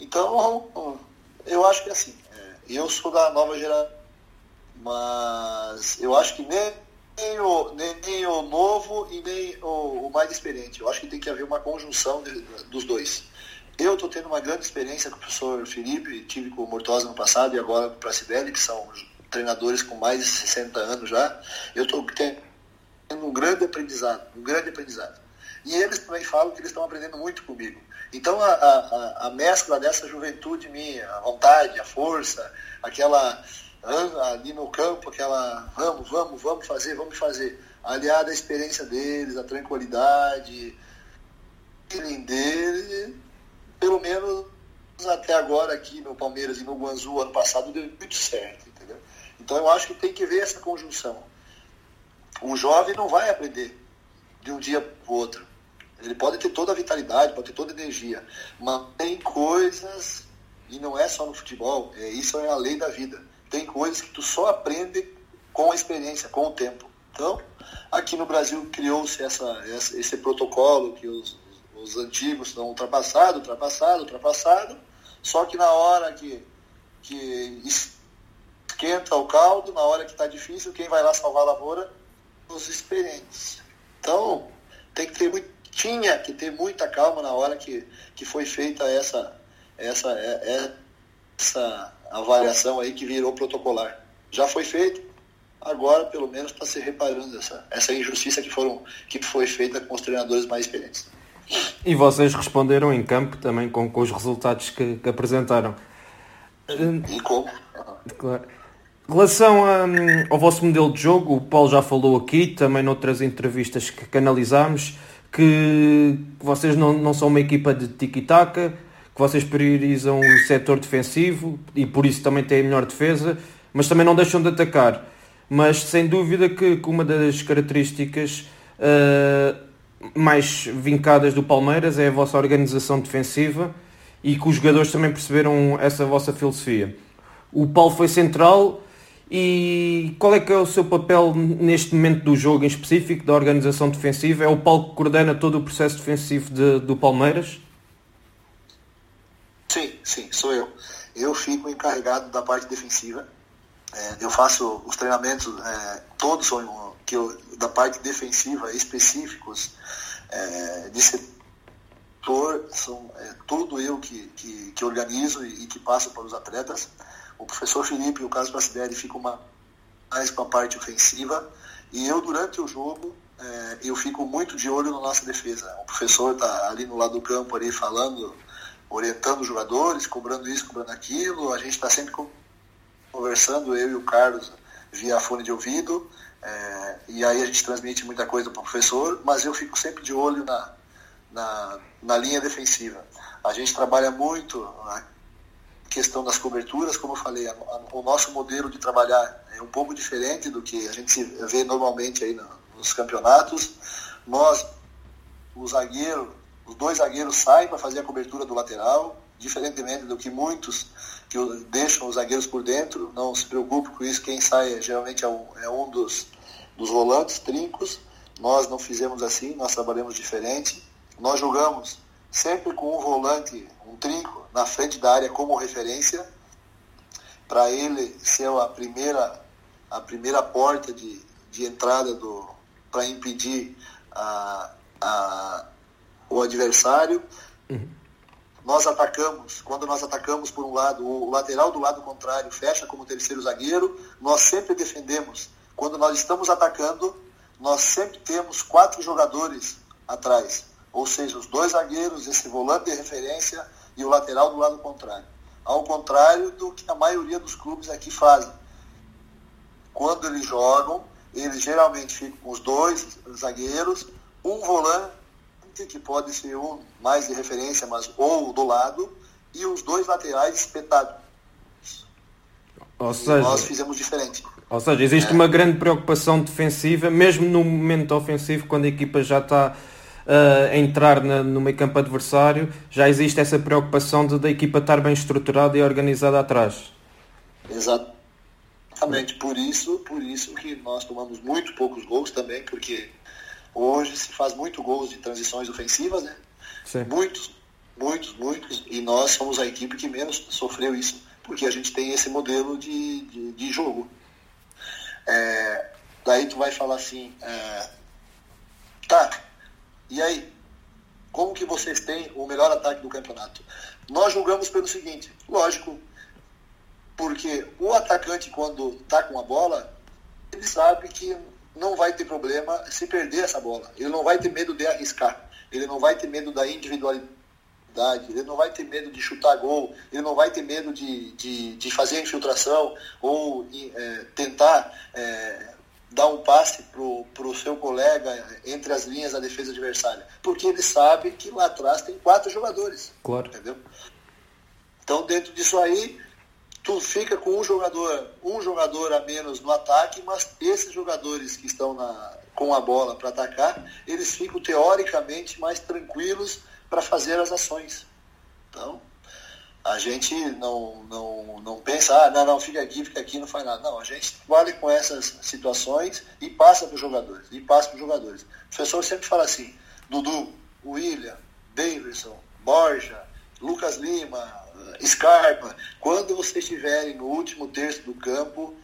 Então, eu acho que é assim, é, eu sou da nova geração, mas eu acho que nem, nem, o, nem, nem o novo e nem o, o, mais experiente. Eu acho que tem que haver uma conjunção de, dos dois. Eu estou tendo uma grande experiência com o professor Felipe, tive com o Mortosa no passado e agora com o Pracidelli, que são treinadores com mais de 60 anos já, eu estou tendo um grande aprendizado, um grande aprendizado. E eles também falam que eles estão aprendendo muito comigo. Então a, a, a mescla dessa juventude minha, a vontade, a força, aquela ali no campo, aquela vamos, vamos, vamos fazer, vamos fazer, aliada à experiência deles, a tranquilidade, dele, pelo menos até agora aqui no Palmeiras e no Guanzu ano passado deu muito certo. Então eu acho que tem que ver essa conjunção. O jovem não vai aprender de um dia para o outro. Ele pode ter toda a vitalidade, pode ter toda a energia, mas tem coisas, e não é só no futebol, é, isso é a lei da vida. Tem coisas que tu só aprende com a experiência, com o tempo. Então, aqui no Brasil criou-se esse protocolo que os, os antigos estão ultrapassados, ultrapassado, ultrapassado, só que na hora que, que esquenta o caldo, na hora que está difícil, quem vai lá salvar a lavoura? Os experientes. Então, tem que ter muito, tinha que ter muita calma na hora que, que foi feita essa, essa, é, essa avaliação aí que virou protocolar. Já foi feito, agora pelo menos está se reparando essa, essa injustiça que, foram, que foi feita com os treinadores mais experientes. E vocês responderam em campo também com, com os resultados que, que apresentaram. E como? Claro. Em relação a, hum, ao vosso modelo de jogo, o Paulo já falou aqui, também noutras entrevistas que canalizámos, que vocês não, não são uma equipa de tiki-taka, que vocês priorizam o setor defensivo e por isso também têm a melhor defesa, mas também não deixam de atacar. Mas sem dúvida que, que uma das características uh, mais vincadas do Palmeiras é a vossa organização defensiva e que os jogadores também perceberam essa vossa filosofia. O Paulo foi central, e qual é que é o seu papel neste momento do jogo em específico, da organização defensiva? É o Paulo que coordena todo o processo defensivo de, do Palmeiras? Sim, sim, sou eu. Eu fico encarregado da parte defensiva. É, eu faço os treinamentos, é, todos são que eu, da parte defensiva específicos é, de setor, são é, tudo eu que, que, que organizo e, e que passo para os atletas. O professor Felipe e o Carlos Pracidelli ficam mais com a parte ofensiva E eu, durante o jogo, é, eu fico muito de olho na nossa defesa. O professor está ali no lado do campo, ali falando, orientando os jogadores, cobrando isso, cobrando aquilo. A gente está sempre conversando, eu e o Carlos, via fone de ouvido. É, e aí a gente transmite muita coisa para o professor, mas eu fico sempre de olho na, na, na linha defensiva. A gente trabalha muito a questão das coberturas, como eu falei, a, a, o nosso modelo de trabalhar é um pouco diferente do que a gente vê normalmente aí nos campeonatos. Nós, o zagueiro, os dois zagueiros saem para fazer a cobertura do lateral, diferentemente do que muitos que deixam os zagueiros por dentro, não se preocupe com isso, quem sai geralmente é um, é um dos, dos volantes, trincos. Nós não fizemos assim, nós trabalhamos diferente. Nós jogamos sempre com um volante, um trinco, na frente da área como referência, para ele ser a primeira, a primeira porta de, de entrada para impedir a, a, o adversário. Uhum. Nós atacamos, quando nós atacamos por um lado, o lateral do lado contrário fecha como terceiro zagueiro, nós sempre defendemos. Quando nós estamos atacando, nós sempre temos quatro jogadores atrás, ou seja, os dois zagueiros, esse volante de referência e o lateral do lado contrário. Ao contrário do que a maioria dos clubes aqui fazem. Quando eles jogam, eles geralmente ficam com os dois zagueiros, um volante, que pode ser um mais de referência, mas ou do lado, e os dois laterais espetados. Ou seja, nós fizemos diferente. Ou seja, existe é. uma grande preocupação defensiva, mesmo no momento ofensivo, quando a equipa já está uh, a entrar na, no meio campo adversário, já existe essa preocupação de, da equipa estar bem estruturada e organizada atrás. Exatamente, por isso, por isso que nós tomamos muito poucos gols também, porque hoje se faz muito gols de transições ofensivas, né? Sim. Muitos, muitos, muitos, e nós somos a equipe que menos sofreu isso, porque a gente tem esse modelo de, de, de jogo. É, daí tu vai falar assim, é, tá, e aí? Como que vocês têm o melhor ataque do campeonato? Nós julgamos pelo seguinte, lógico, porque o atacante, quando está com a bola, ele sabe que não vai ter problema se perder essa bola. Ele não vai ter medo de arriscar. Ele não vai ter medo da individualidade. Ele não vai ter medo de chutar gol. Ele não vai ter medo de, de, de fazer a infiltração ou é, tentar é, dar um passe para o seu colega entre as linhas da defesa adversária. Porque ele sabe que lá atrás tem quatro jogadores. Claro. Entendeu? Então, dentro disso aí, tu fica com um jogador, um jogador a menos no ataque, mas esses jogadores que estão na, com a bola para atacar, eles ficam teoricamente mais tranquilos para fazer as ações. Então, a gente não, não, não pensa, ah, não, não, fica aqui, fica aqui, não faz nada. Não, a gente vale com essas situações e passa para os jogadores, e passa para os jogadores. O professor sempre fala assim, Dudu, William, Davidson, Borja, Lucas Lima, Scarpa, quando vocês estiverem no último terço do campo,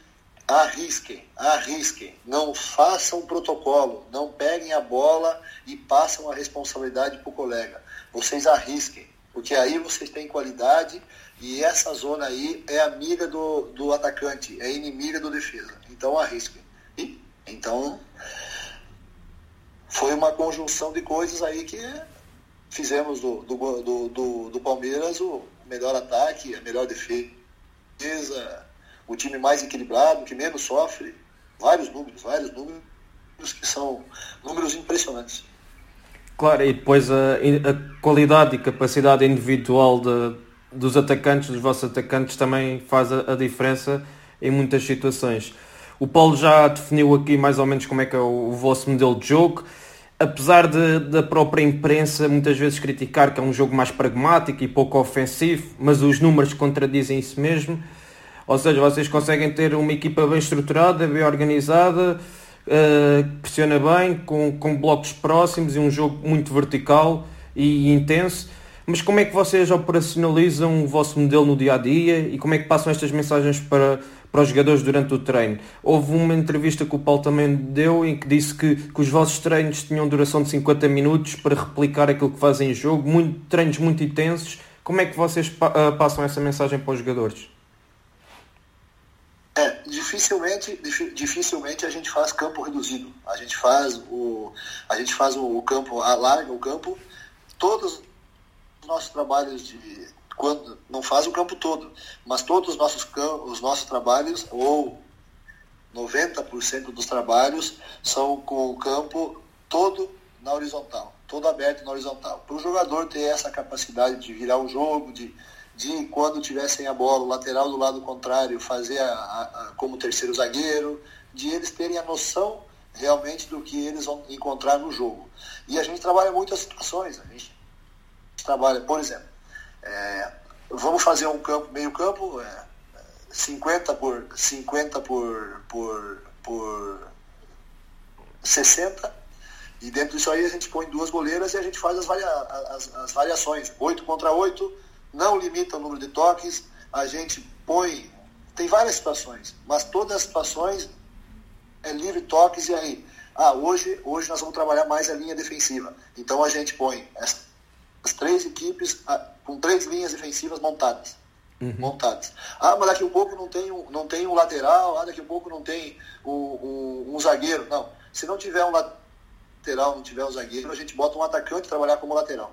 arrisquem, arrisquem, não façam protocolo, não peguem a bola e passam a responsabilidade para o colega. Vocês arrisquem, porque aí vocês têm qualidade e essa zona aí é amiga do, do atacante, é inimiga do defesa. Então arrisquem. E, então foi uma conjunção de coisas aí que fizemos do, do, do, do, do Palmeiras o melhor ataque, a melhor defesa, o time mais equilibrado, que menos sofre. Vários números, vários números que são números impressionantes. Claro, e depois a, a qualidade e capacidade individual de, dos atacantes, dos vossos atacantes, também faz a, a, diferença em muitas situações. O Paulo já definiu aqui mais ou menos como é que é o, o vosso modelo de jogo apesar de, da própria imprensa muitas vezes criticar que é um jogo mais pragmático e pouco ofensivo, mas os números contradizem isso mesmo. Ou seja, vocês conseguem ter uma equipa bem estruturada, bem organizada, uh, pressiona bem, com, com blocos próximos e um jogo muito vertical e intenso. Mas como é que vocês operacionalizam o vosso modelo no dia a dia e como é que passam estas mensagens para, para os jogadores durante o treino. Houve uma entrevista que o Paulo também deu em que disse que, que os vossos treinos tinham duração de 50 minutos para replicar aquilo que fazem em jogo, muito, treinos muito intensos. Como é que vocês pa uh, passam essa mensagem para os jogadores? É, dificilmente, dificilmente a gente faz campo reduzido. A gente faz o, a gente faz o campo, alarga o campo. Todos os nossos trabalhos de quando não faz o campo todo, mas todos os nossos os nossos trabalhos ou 90% dos trabalhos são com o campo todo na horizontal, todo aberto na horizontal. Para o jogador ter essa capacidade de virar o jogo, de de quando tivessem a bola, o lateral do lado contrário fazer a, a, a, como terceiro zagueiro, de eles terem a noção realmente do que eles vão encontrar no jogo. E a gente trabalha muitas situações. A gente trabalha, por exemplo, é, vamos fazer um campo, meio campo, é, 50 por 50 por, por, por 60, e dentro disso aí a gente põe duas goleiras e a gente faz as, varia, as, as variações. 8 contra 8, não limita o número de toques, a gente põe. Tem várias situações, mas todas as situações é livre toques e aí. Ah, hoje, hoje nós vamos trabalhar mais a linha defensiva. Então a gente põe as, as três equipes ah, com três linhas defensivas montadas. Uhum. Montadas. Ah, mas daqui a pouco não tem um, não tem um lateral, ah, daqui a pouco não tem um, um, um zagueiro. Não. Se não tiver um lateral, não tiver um zagueiro, a gente bota um atacante trabalhar como lateral.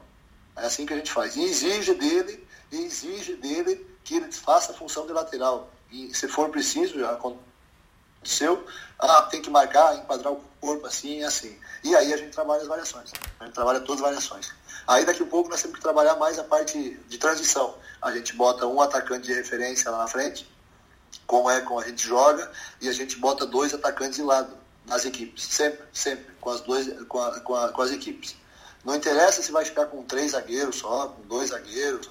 É assim que a gente faz. E exige dele e exige dele que ele faça a função de lateral. E se for preciso, já aconteceu, ah, tem que marcar, enquadrar o corpo assim e assim. E aí a gente trabalha as variações. A gente trabalha todas as variações. Aí daqui a pouco nós temos que trabalhar mais a parte de transição. A gente bota um atacante de referência lá na frente, como é como a gente joga, e a gente bota dois atacantes de lado nas equipes. Sempre, sempre, com as, dois, com, a, com, a, com as equipes. Não interessa se vai ficar com três zagueiros só, com dois zagueiros,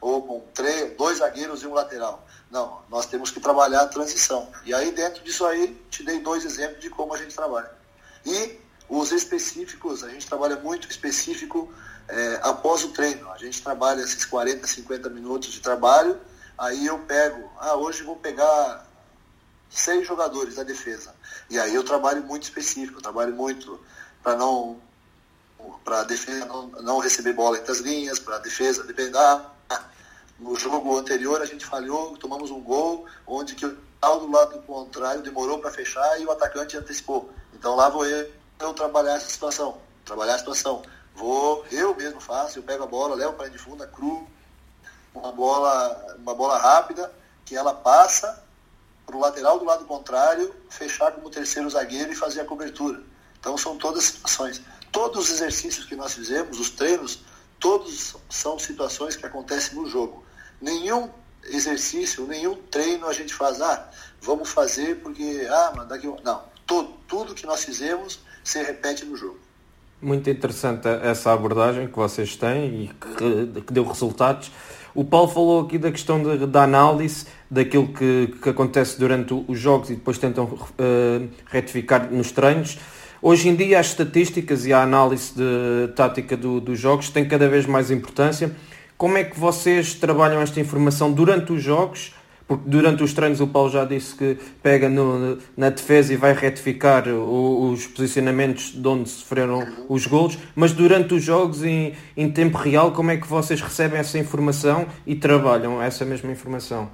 ou com três, dois zagueiros e um lateral. Não, nós temos que trabalhar a transição. E aí, dentro disso aí, te dei dois exemplos de como a gente trabalha. E os específicos, a gente trabalha muito específico é, após o treino. A gente trabalha esses 40, 50 minutos de trabalho, aí eu pego, ah, hoje vou pegar seis jogadores da defesa. E aí eu trabalho muito específico, trabalho muito para não para defesa não, não, receber bola entre as linhas, para defesa depender, ah, no jogo anterior a gente falhou, tomamos um gol, onde que o tal do lado contrário demorou para fechar e o atacante antecipou. Então lá vou eu, eu trabalhar essa situação, trabalhar a situação. Vou, eu mesmo faço, eu pego a bola, levo para de funda, cru, uma bola, uma bola rápida, que ela passa para o lateral do lado contrário, fechar como terceiro zagueiro e fazer a cobertura. Então são todas situações. Todos os exercícios que nós fizemos, os treinos, todos são situações que acontecem no jogo nenhum exercício, nenhum treino a gente faz, ah, vamos fazer porque, ah, mas daqui. Não, tudo, tudo que nós fizemos se repete no jogo. Muito interessante essa abordagem que vocês têm e que, que deu resultados. O Paulo falou aqui da questão de, da análise daquilo que, que acontece durante os jogos e depois tentam uh, retificar nos treinos. Hoje em dia as estatísticas e a análise de tática do, dos jogos têm cada vez mais importância como é que vocês trabalham esta informação durante os jogos? Porque durante os treinos o Paulo já disse que pega no, na defesa e vai retificar o, os posicionamentos de onde sofreram os golos, mas durante os jogos em, em tempo real, como é que vocês recebem essa informação e trabalham essa mesma informação?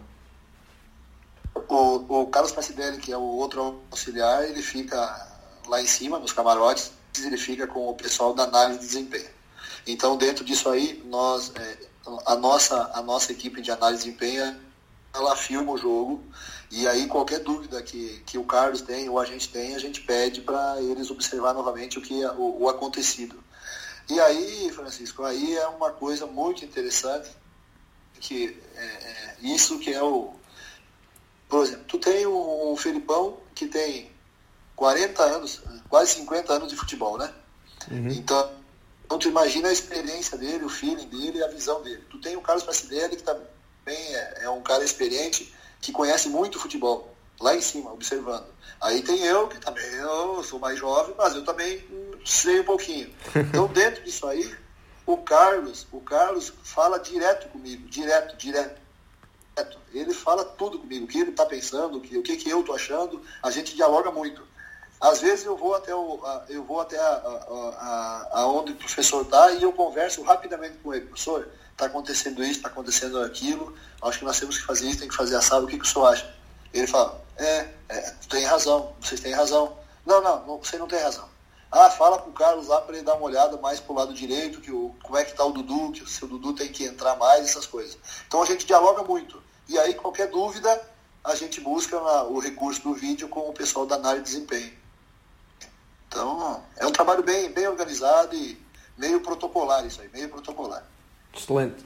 O, o Carlos Pacidelli, que é o outro auxiliar, ele fica lá em cima, nos camarotes, ele fica com o pessoal da análise de desempenho. Então, dentro disso aí, nós, é, a nossa, a nossa equipe de análise de desempenho, ela filma o jogo e aí qualquer dúvida que, que o Carlos tem ou a gente tem, a gente pede para eles observar novamente o que o, o acontecido. E aí, Francisco, aí é uma coisa muito interessante que é, é, isso que é o por exemplo, tu tem um, um Felipão que tem 40 anos, quase 50 anos de futebol, né? Uhum. Então, então, tu imagina a experiência dele, o feeling dele e a visão dele. Tu tem o Carlos Pacidelli, que também é, é um cara experiente, que conhece muito futebol, lá em cima, observando. Aí tem eu, que também eu sou mais jovem, mas eu também sei um pouquinho. Então, dentro disso aí, o Carlos, o Carlos fala direto comigo, direto, direto. Ele fala tudo comigo, o que ele está pensando, o que, o que, que eu estou achando, a gente dialoga muito. Às vezes eu vou até, o, eu vou até a, a, a, onde o professor está e eu converso rapidamente com ele. Professor, está acontecendo isso, está acontecendo aquilo, acho que nós temos que fazer isso, tem que fazer assado, o que, que o senhor acha? Ele fala, É, é, tem razão, vocês têm razão. Não, não, não, você não tem razão. Ah, fala pro Carlos lá para ele dar uma olhada mais pro lado direito, que o, como é que tá o Dudu, que o seu Dudu tem que entrar mais, essas coisas. Então a gente dialoga muito. E aí, qualquer dúvida, a gente busca na, o recurso do vídeo com o pessoal da análise de desempenho. Então, é um trabalho bem, bem organizado e meio protocolar isso aí, meio protocolar. Excelente.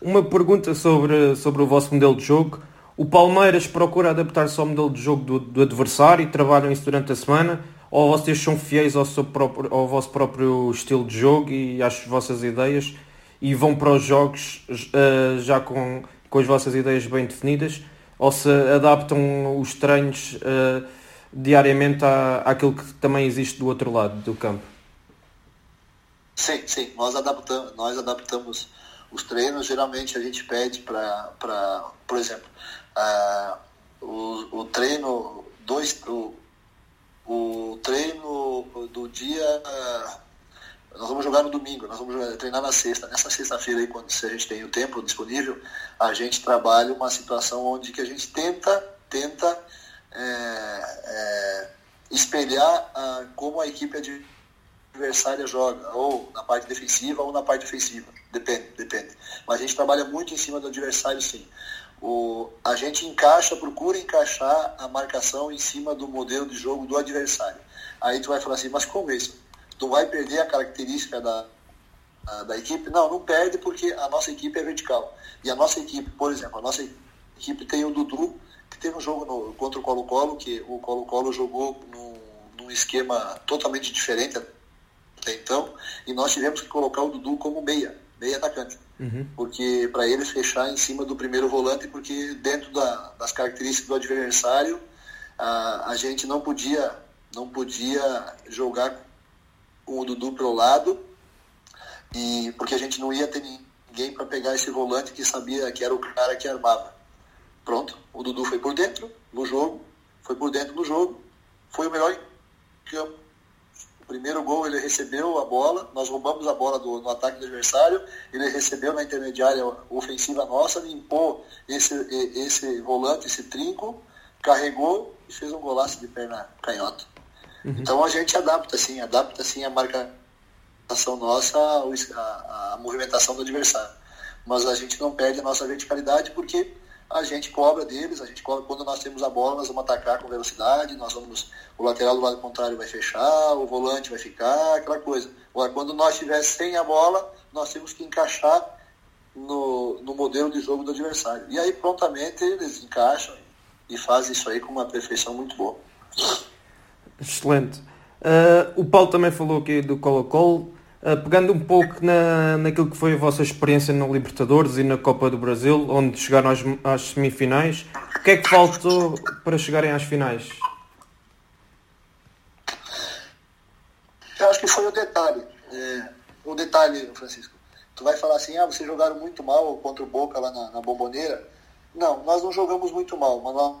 Uma pergunta sobre, sobre o vosso modelo de jogo. O Palmeiras procura adaptar-se ao modelo de jogo do, do adversário e trabalham isso durante a semana? Ou vocês são fiéis ao, seu próprio, ao vosso próprio estilo de jogo e às vossas ideias e vão para os jogos uh, já com, com as vossas ideias bem definidas? Ou se adaptam os treinos uh, diariamente à, àquilo que também existe do outro lado do campo? Sim, sim. Nós adaptamos, nós adaptamos os treinos. Geralmente a gente pede para, por exemplo, uh, o, o treino dois, o, o treino do dia nós vamos jogar no domingo, nós vamos treinar na sexta. Nessa sexta-feira aí, quando se a gente tem o tempo disponível, a gente trabalha uma situação onde que a gente tenta, tenta é, é, espelhar a, como a equipe adversária joga, ou na parte defensiva ou na parte ofensiva. Depende, depende. Mas a gente trabalha muito em cima do adversário, sim. O, a gente encaixa, procura encaixar a marcação em cima do modelo de jogo do adversário. Aí tu vai falar assim, mas como isso? Tu vai perder a característica da, a, da equipe? Não, não perde porque a nossa equipe é vertical. E a nossa equipe, por exemplo, a nossa equipe tem o Dudu, que teve um jogo no, contra o Colo-Colo, que o Colo-Colo jogou num, num esquema totalmente diferente até então, e nós tivemos que colocar o Dudu como meia, meia atacante. Uhum. Porque para ele fechar em cima do primeiro volante, porque dentro da, das características do adversário, a, a gente não podia, não podia jogar com o Dudu pelo lado, e porque a gente não ia ter ninguém para pegar esse volante que sabia que era o cara que armava. Pronto, o Dudu foi por dentro no jogo, foi por dentro do jogo, foi o melhor em campo. O primeiro gol ele recebeu a bola, nós roubamos a bola do, no ataque do adversário, ele recebeu na intermediária ofensiva nossa, limpou esse, esse volante, esse trinco, carregou e fez um golaço de perna canhota. Uhum. Então a gente adapta assim, adapta assim a marcação nossa à, à movimentação do adversário. Mas a gente não perde a nossa verticalidade porque a gente cobra deles, a gente cobra quando nós temos a bola, nós vamos atacar com velocidade, nós vamos, o lateral do lado contrário vai fechar, o volante vai ficar, aquela coisa. Agora, quando nós estivermos sem a bola, nós temos que encaixar no, no modelo de jogo do adversário. E aí, prontamente, eles encaixam e fazem isso aí com uma perfeição muito boa. Excelente. Uh, o Paulo também falou aqui do Colo-Colo. Uh, pegando um pouco na, naquilo que foi a vossa experiência na Libertadores e na Copa do Brasil, onde chegaram às, às semifinais, o que é que faltou para chegarem às finais? Eu acho que foi o detalhe. É, o detalhe, Francisco. Tu vai falar assim, ah, vocês jogaram muito mal contra o Boca lá na, na Bomboneira. Não, nós não jogamos muito mal, mas nós,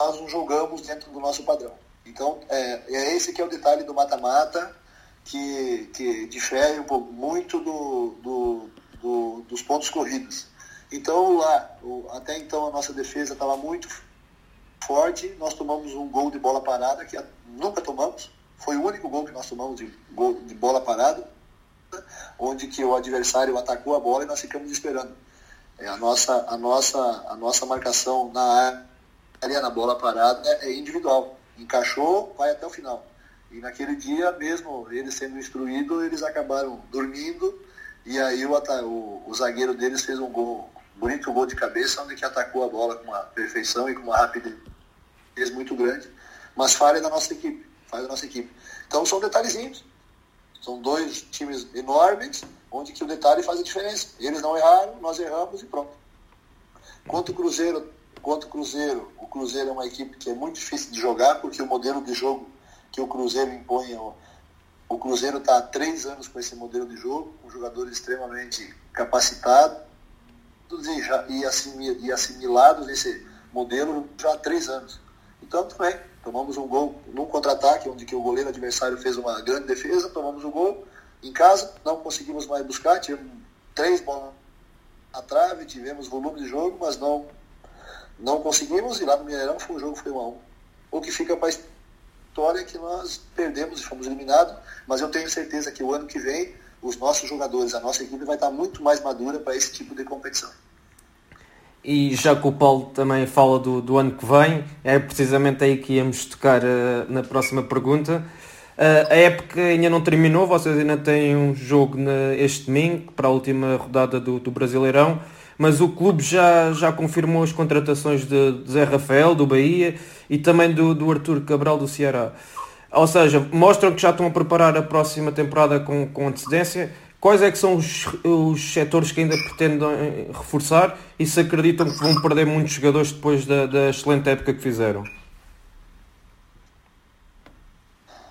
nós não jogamos dentro do nosso padrão. Então, é, é esse que é o detalhe do mata-mata que, que difere um pouco, muito do, do, do, dos pontos corridos. Então, lá, até então a nossa defesa estava muito forte, nós tomamos um gol de bola parada, que nunca tomamos, foi o único gol que nós tomamos de, gol, de bola parada, onde que o adversário atacou a bola e nós ficamos esperando. É, a, nossa, a, nossa, a nossa marcação na área, na bola parada, é individual. Encaixou, vai até o final. E naquele dia, mesmo eles sendo instruídos, eles acabaram dormindo e aí o, o, o zagueiro deles fez um gol, um bonito gol de cabeça, onde que atacou a bola com uma perfeição e com uma rapidez muito grande, mas falha da nossa equipe, falha da nossa equipe. Então são detalhezinhos. São dois times enormes, onde que o detalhe faz a diferença. Eles não erraram, nós erramos e pronto. Quanto o Cruzeiro, quanto o Cruzeiro, o Cruzeiro é uma equipe que é muito difícil de jogar, porque o modelo de jogo que o Cruzeiro impõe. O Cruzeiro está há três anos com esse modelo de jogo, com jogadores extremamente capacitados e, já, e, assimilados nesse modelo já há três anos. Então, também, tomamos um gol num contra-ataque, onde que o goleiro adversário fez uma grande defesa, tomamos o um gol em casa, não conseguimos mais buscar, tivemos três bolas na trave, tivemos volume de jogo, mas não, Não conseguimos, e lá no Mineirão foi um jogo foi 1 a 1 O que fica para a história é que nós perdemos e fomos eliminados, mas eu tenho certeza que o ano que vem os nossos jogadores, a nossa equipe vai estar muito mais madura para esse tipo de competição. E já que o Paulo também fala do, do ano que vem, é precisamente aí que íamos tocar uh, na próxima pergunta. Uh, a época ainda não terminou, vocês ainda têm um jogo na, este domingo para a última rodada do, do Brasileirão, mas o clube já, já confirmou as contratações de, de Zé Rafael, do Bahia, e também do, do Arthur Cabral, do Ceará. Ou seja, mostram que já estão a preparar a próxima temporada com, com antecedência Quais é que são os, os setores que ainda pretendem reforçar e se acreditam que vão perder muitos jogadores depois da, da excelente época que fizeram?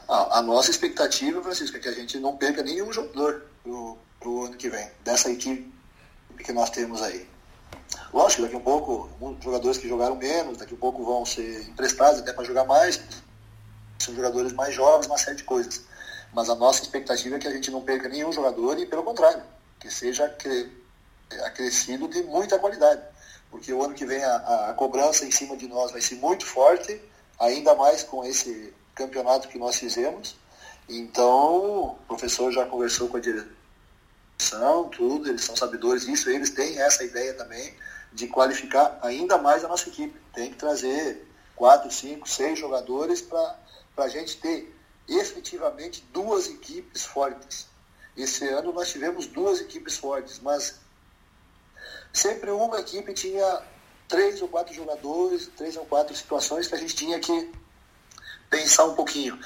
A, a nossa expectativa, Francisco, é que a gente não perca nenhum jogador pro, pro ano que vem, dessa equipe que nós temos aí. Lógico, daqui a um pouco, jogadores que jogaram menos, daqui a um pouco vão ser emprestados até para jogar mais, são jogadores mais jovens, uma série de coisas. Mas a nossa expectativa é que a gente não perca nenhum jogador e, pelo contrário, que seja acrescido de muita qualidade. Porque o ano que vem a, a cobrança em cima de nós vai ser muito forte, ainda mais com esse campeonato que nós fizemos. Então, o professor já conversou com a direção, tudo, eles são sabedores disso, eles têm essa ideia também de qualificar ainda mais a nossa equipe. Tem que trazer quatro, cinco, seis jogadores para a gente ter efetivamente duas equipes fortes. Esse ano nós tivemos duas equipes fortes, mas sempre uma equipe tinha três ou quatro jogadores, três ou quatro situações que a gente tinha que pensar um pouquinho.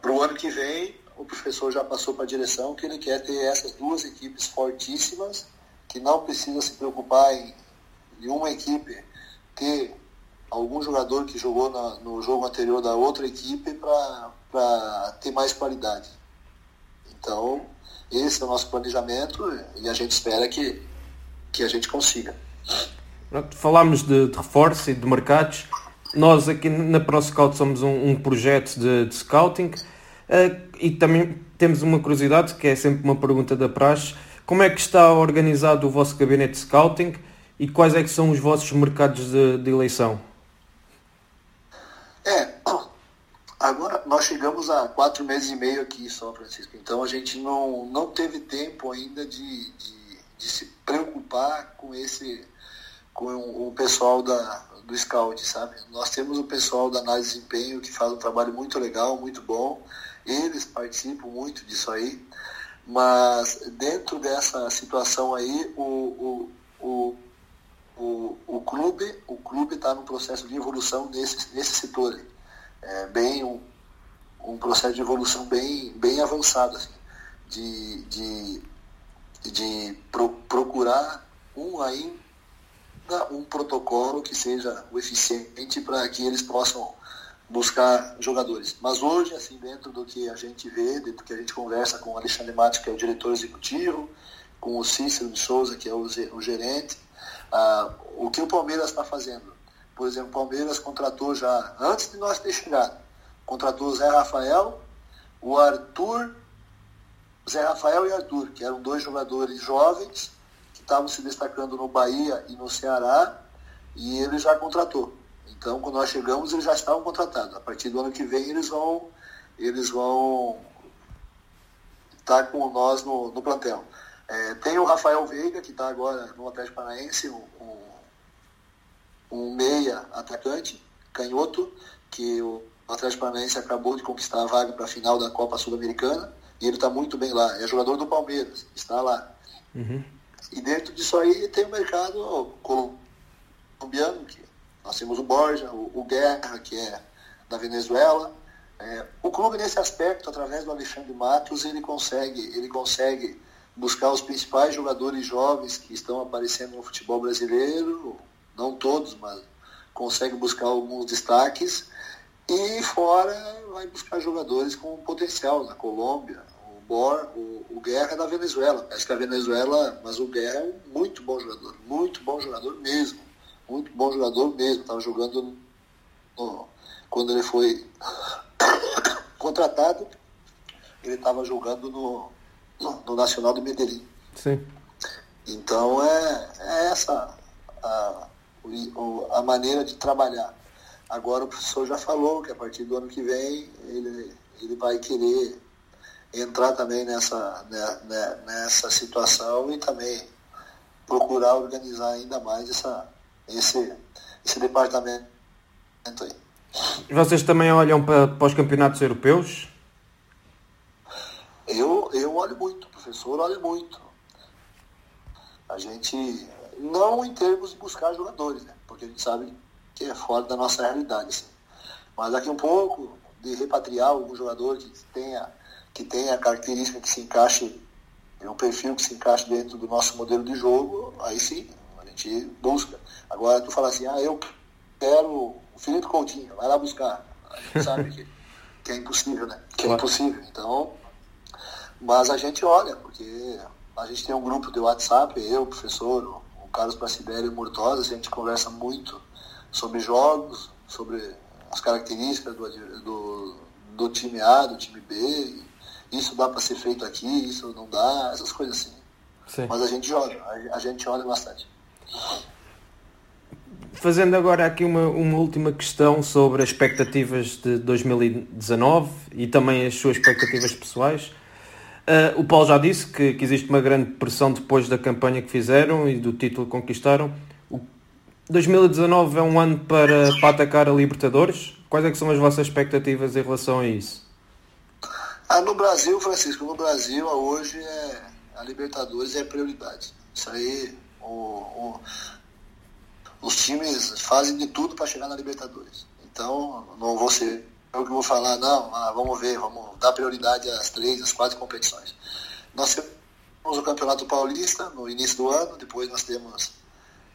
Para o ano que vem, o professor já passou para a direção que ele quer ter essas duas equipes fortíssimas, que não precisa se preocupar em, uma equipe ter algum jogador que jogou na, no jogo anterior da outra equipe para para ter mais qualidade. Então, esse é o nosso planejamento e a gente espera que, que a gente consiga. Falámos de, de reforço e de mercados. Nós aqui na ProScout somos um, um projeto de, de scouting uh, e também temos uma curiosidade que é sempre uma pergunta da praxe. Como é que está organizado o vosso gabinete de scouting e quais é que são os vossos mercados de, de eleição? É, Agora, nós chegamos a quatro meses e meio aqui só, Francisco. Então, a gente não, não teve tempo ainda de, de, de se preocupar com esse com o, pessoal da, do Scout, sabe? Nós temos o pessoal da análise de desempenho que faz um trabalho muito legal, muito bom. Eles participam muito disso aí. Mas dentro dessa situação aí, o, o, o, o, clube o clube está no processo de evolução nesse, nesse setor é, bem um, um, processo de evolução bem, bem avançado, assim, de, de, de pro, procurar um ainda um protocolo que seja eficiente para que eles possam buscar jogadores. Mas hoje, assim, dentro do que a gente vê, dentro do que a gente conversa com o Alexandre Matos, que é o diretor executivo, com o Cícero de Souza, que é o, o gerente, ah, o que o Palmeiras está fazendo? Por exemplo, o Palmeiras contratou já, antes de nós ter chegado, contratou o Zé Rafael, o Arthur, Zé Rafael e Arthur, que eram dois jogadores jovens que estavam se destacando no Bahia e no Ceará, e ele já contratou. Então, quando nós chegamos, eles já estavam contratados. A partir do ano que vem, eles vão eles vão estar com nós no, no plantel. É, tem o Rafael Veiga, que está agora no Atlético Paranaense, um, um um meia atacante, canhoto, que o Atlético Paranaense acabou de conquistar a vaga para a final da Copa Sul-Americana, e ele está muito bem lá. É jogador do Palmeiras, está lá. Uhum. E dentro disso aí tem o mercado colombiano, que nós temos o Borja, o, o Guerra, que é da Venezuela. É, o clube nesse aspecto, através do Alexandre Matos, ele consegue, ele consegue buscar os principais jogadores jovens que estão aparecendo no futebol brasileiro, não todos, mas consegue buscar alguns destaques. E fora vai buscar jogadores com potencial na Colômbia, o Bor, o, o Guerra é da Venezuela. Parece que a Venezuela, mas o Guerra é um muito bom jogador, muito bom jogador mesmo. Muito bom jogador mesmo. Estava jogando no, quando ele foi contratado, ele estava jogando no, no, no, Nacional do Medellín. Sim. Então é, é essa a, a maneira de trabalhar. Agora o professor já falou que a partir do ano que vem ele, ele vai querer entrar também nessa, né, né, nessa situação e também procurar organizar ainda mais essa, esse, esse departamento aí. Vocês também olham para, para os campeonatos europeus? Eu, eu olho muito, professor olha muito. A gente, não em termos de buscar jogadores, né? porque a gente sabe que é fora da nossa realidade. Assim. Mas daqui um pouco, de repatriar algum jogador que tenha, que tenha a característica que se encaixe, um perfil que se encaixe dentro do nosso modelo de jogo, aí sim, gente busca. Agora tu fala assim, ah, eu quero o Felipe Coutinho, vai lá buscar. A gente sabe que, que é impossível, né? Que é impossível. Então, mas a gente olha, porque a gente tem um grupo de WhatsApp, eu, o professor, o Carlos Placidério e o Murtosa, a gente conversa muito sobre jogos, sobre as características do, do, do time A, do time B, isso dá para ser feito aqui, isso não dá, essas coisas assim. Sim. Mas a gente olha, a gente olha bastante. Fazendo agora aqui uma, uma última questão sobre as expectativas de 2019 e também as suas expectativas pessoais. Uh, o Paulo já disse que, que, existe uma grande pressão depois da campanha que fizeram e do título que conquistaram. O 2019 é um ano para, para atacar a Libertadores. Quais é são as vossas expectativas em relação a isso? Ah, no Brasil, Francisco, no Brasil hoje é, a Libertadores é prioridade. Isso aí, o, o, os times fazem de tudo para chegar na Libertadores. Então, não vou ser eu que vou falar, não, ah, vamos ver, vamos dar prioridade às três, às quatro competições. Nós temos o Campeonato Paulista no início do ano, depois nós temos,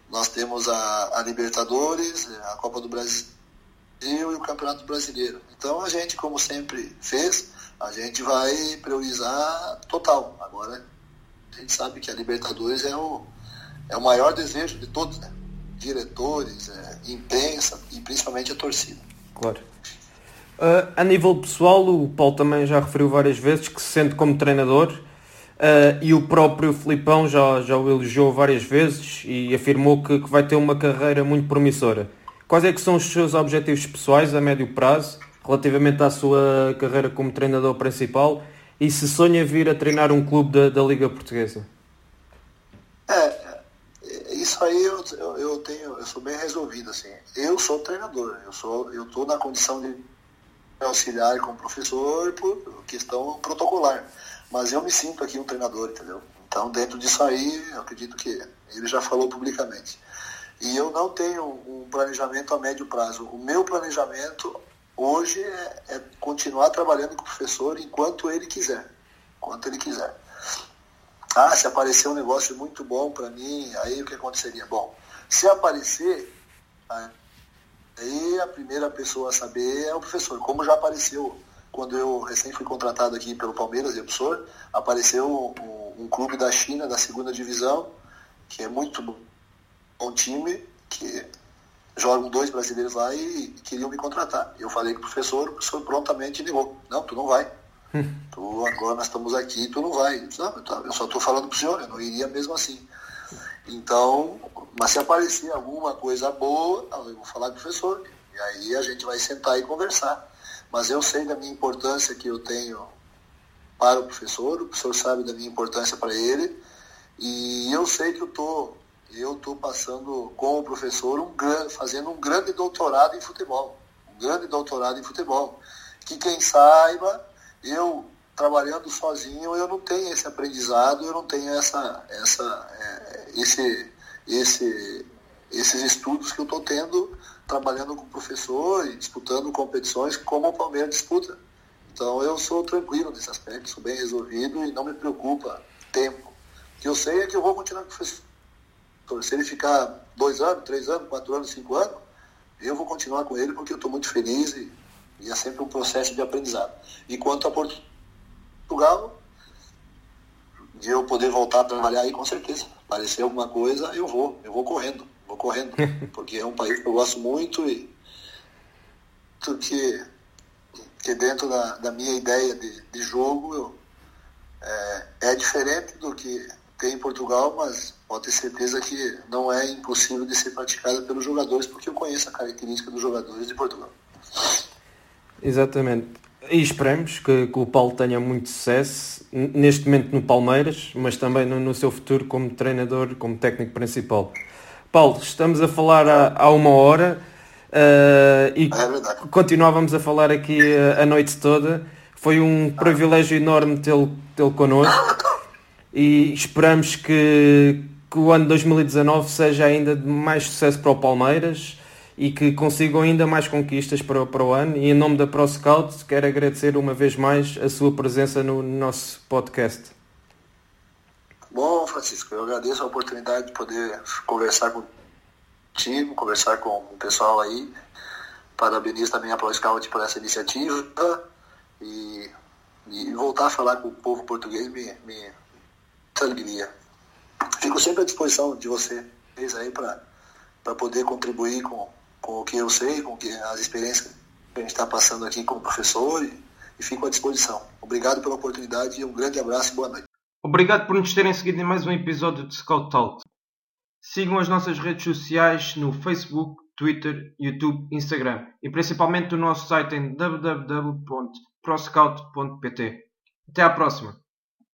nós temos a, a Libertadores, a Copa do Brasil e o Campeonato Brasileiro. Então a gente, como sempre fez, a gente vai priorizar total. Agora a gente sabe que a Libertadores é o, é o maior desejo de todos, né? Diretores, é, imprensa e principalmente a torcida. Claro. Uh, a nível pessoal, o Paulo também já referiu várias vezes que se sente como treinador uh, e o próprio Filipão já, já o elogiou várias vezes e afirmou que, que, vai ter uma carreira muito promissora. Quais é que são os seus objetivos pessoais a médio prazo relativamente à sua carreira como treinador principal e se sonha vir a treinar um clube da, da Liga Portuguesa? É, isso aí eu, eu, eu, tenho, eu sou bem resolvido assim. Eu sou treinador, eu sou, eu estou na condição de auxiliar como professor por questão protocolar. Mas eu me sinto aqui um treinador, entendeu? Então, dentro disso aí, eu acredito que ele já falou publicamente. E eu não tenho um planejamento a médio prazo. O meu planejamento hoje é, é continuar trabalhando com o professor enquanto ele quiser. Enquanto ele quiser. Ah, se aparecer um negócio muito bom para mim, aí o que aconteceria? Bom, se aparecer, Aí a primeira pessoa a saber é o professor. Como já apareceu quando eu recém fui contratado aqui pelo Palmeiras professor, apareceu um, um, clube da China, da segunda divisão, que é muito bom time, que jogam dois brasileiros lá e queriam me contratar. Eu falei com o professor, o professor prontamente negou. Não, tu não vai. Tu, agora nós estamos aqui, tu não vai. Eu só estou falando para o senhor, eu não iria mesmo assim. Então, mas se aparecer alguma coisa boa, eu vou falar com o professor. E aí a gente vai sentar e conversar. Mas eu sei da minha importância que eu tenho para o professor, o professor sabe da minha importância para ele. E eu sei que eu tô, eu tô passando com o professor um fazendo um grande doutorado em futebol, um grande doutorado em futebol, que quem saiba, eu trabalhando sozinho, eu não tenho esse aprendizado, eu não tenho essa, essa, é, esse, esse, esses estudos que eu estou tendo trabalhando com o professor e disputando competições como o Palmeiras disputa. Então eu sou tranquilo nesse aspecto, sou bem resolvido e não me preocupa tempo. O que eu sei é que eu vou continuar com o professor. Se ele ficar dois anos, três anos, quatro anos, cinco anos, eu vou continuar com ele porque eu estou muito feliz e, e, é sempre um processo de aprendizado. E quanto a Portugal, de eu poder voltar a trabalhar aí, com certeza aparecer alguma coisa, eu vou, eu vou correndo, vou correndo, porque é um país que eu gosto muito e que, que dentro da, da minha ideia de, de jogo eu, é, é diferente do que tem em Portugal, mas pode ter certeza que não é impossível de ser praticada pelos jogadores, porque eu conheço a característica dos jogadores de Portugal. Exatamente. E esperemos que, que, o Paulo tenha muito sucesso, neste momento no Palmeiras, mas também no, no, seu futuro como treinador, como técnico principal. Paulo, estamos a falar há, há uma hora uh, e é continuávamos a falar aqui a, a noite toda. Foi um privilégio enorme tê-lo tê connosco e esperamos que, que o ano 2019 seja ainda de mais sucesso para o Palmeiras e que consigam ainda mais conquistas para, para o ano. E em nome da ProScout, quero agradecer uma vez mais a sua presença no nosso podcast. Bom, Francisco, eu agradeço a oportunidade de poder conversar contigo, conversar com o pessoal aí. Parabenizo também a ProScout por essa iniciativa e, e voltar a falar com o povo português me, me alegria. Fico sempre à disposição de vocês aí para poder contribuir com, com o que eu sei, com que, as experiências que a gente está passando aqui como professor e, e fico à disposição. Obrigado pela oportunidade e um grande abraço e boa noite. Obrigado por nos terem seguido em mais um episódio de Scout Talk. Sigam as nossas redes sociais no Facebook, Twitter, YouTube, Instagram e principalmente o nosso site em www.proscout.pt. Até à próxima!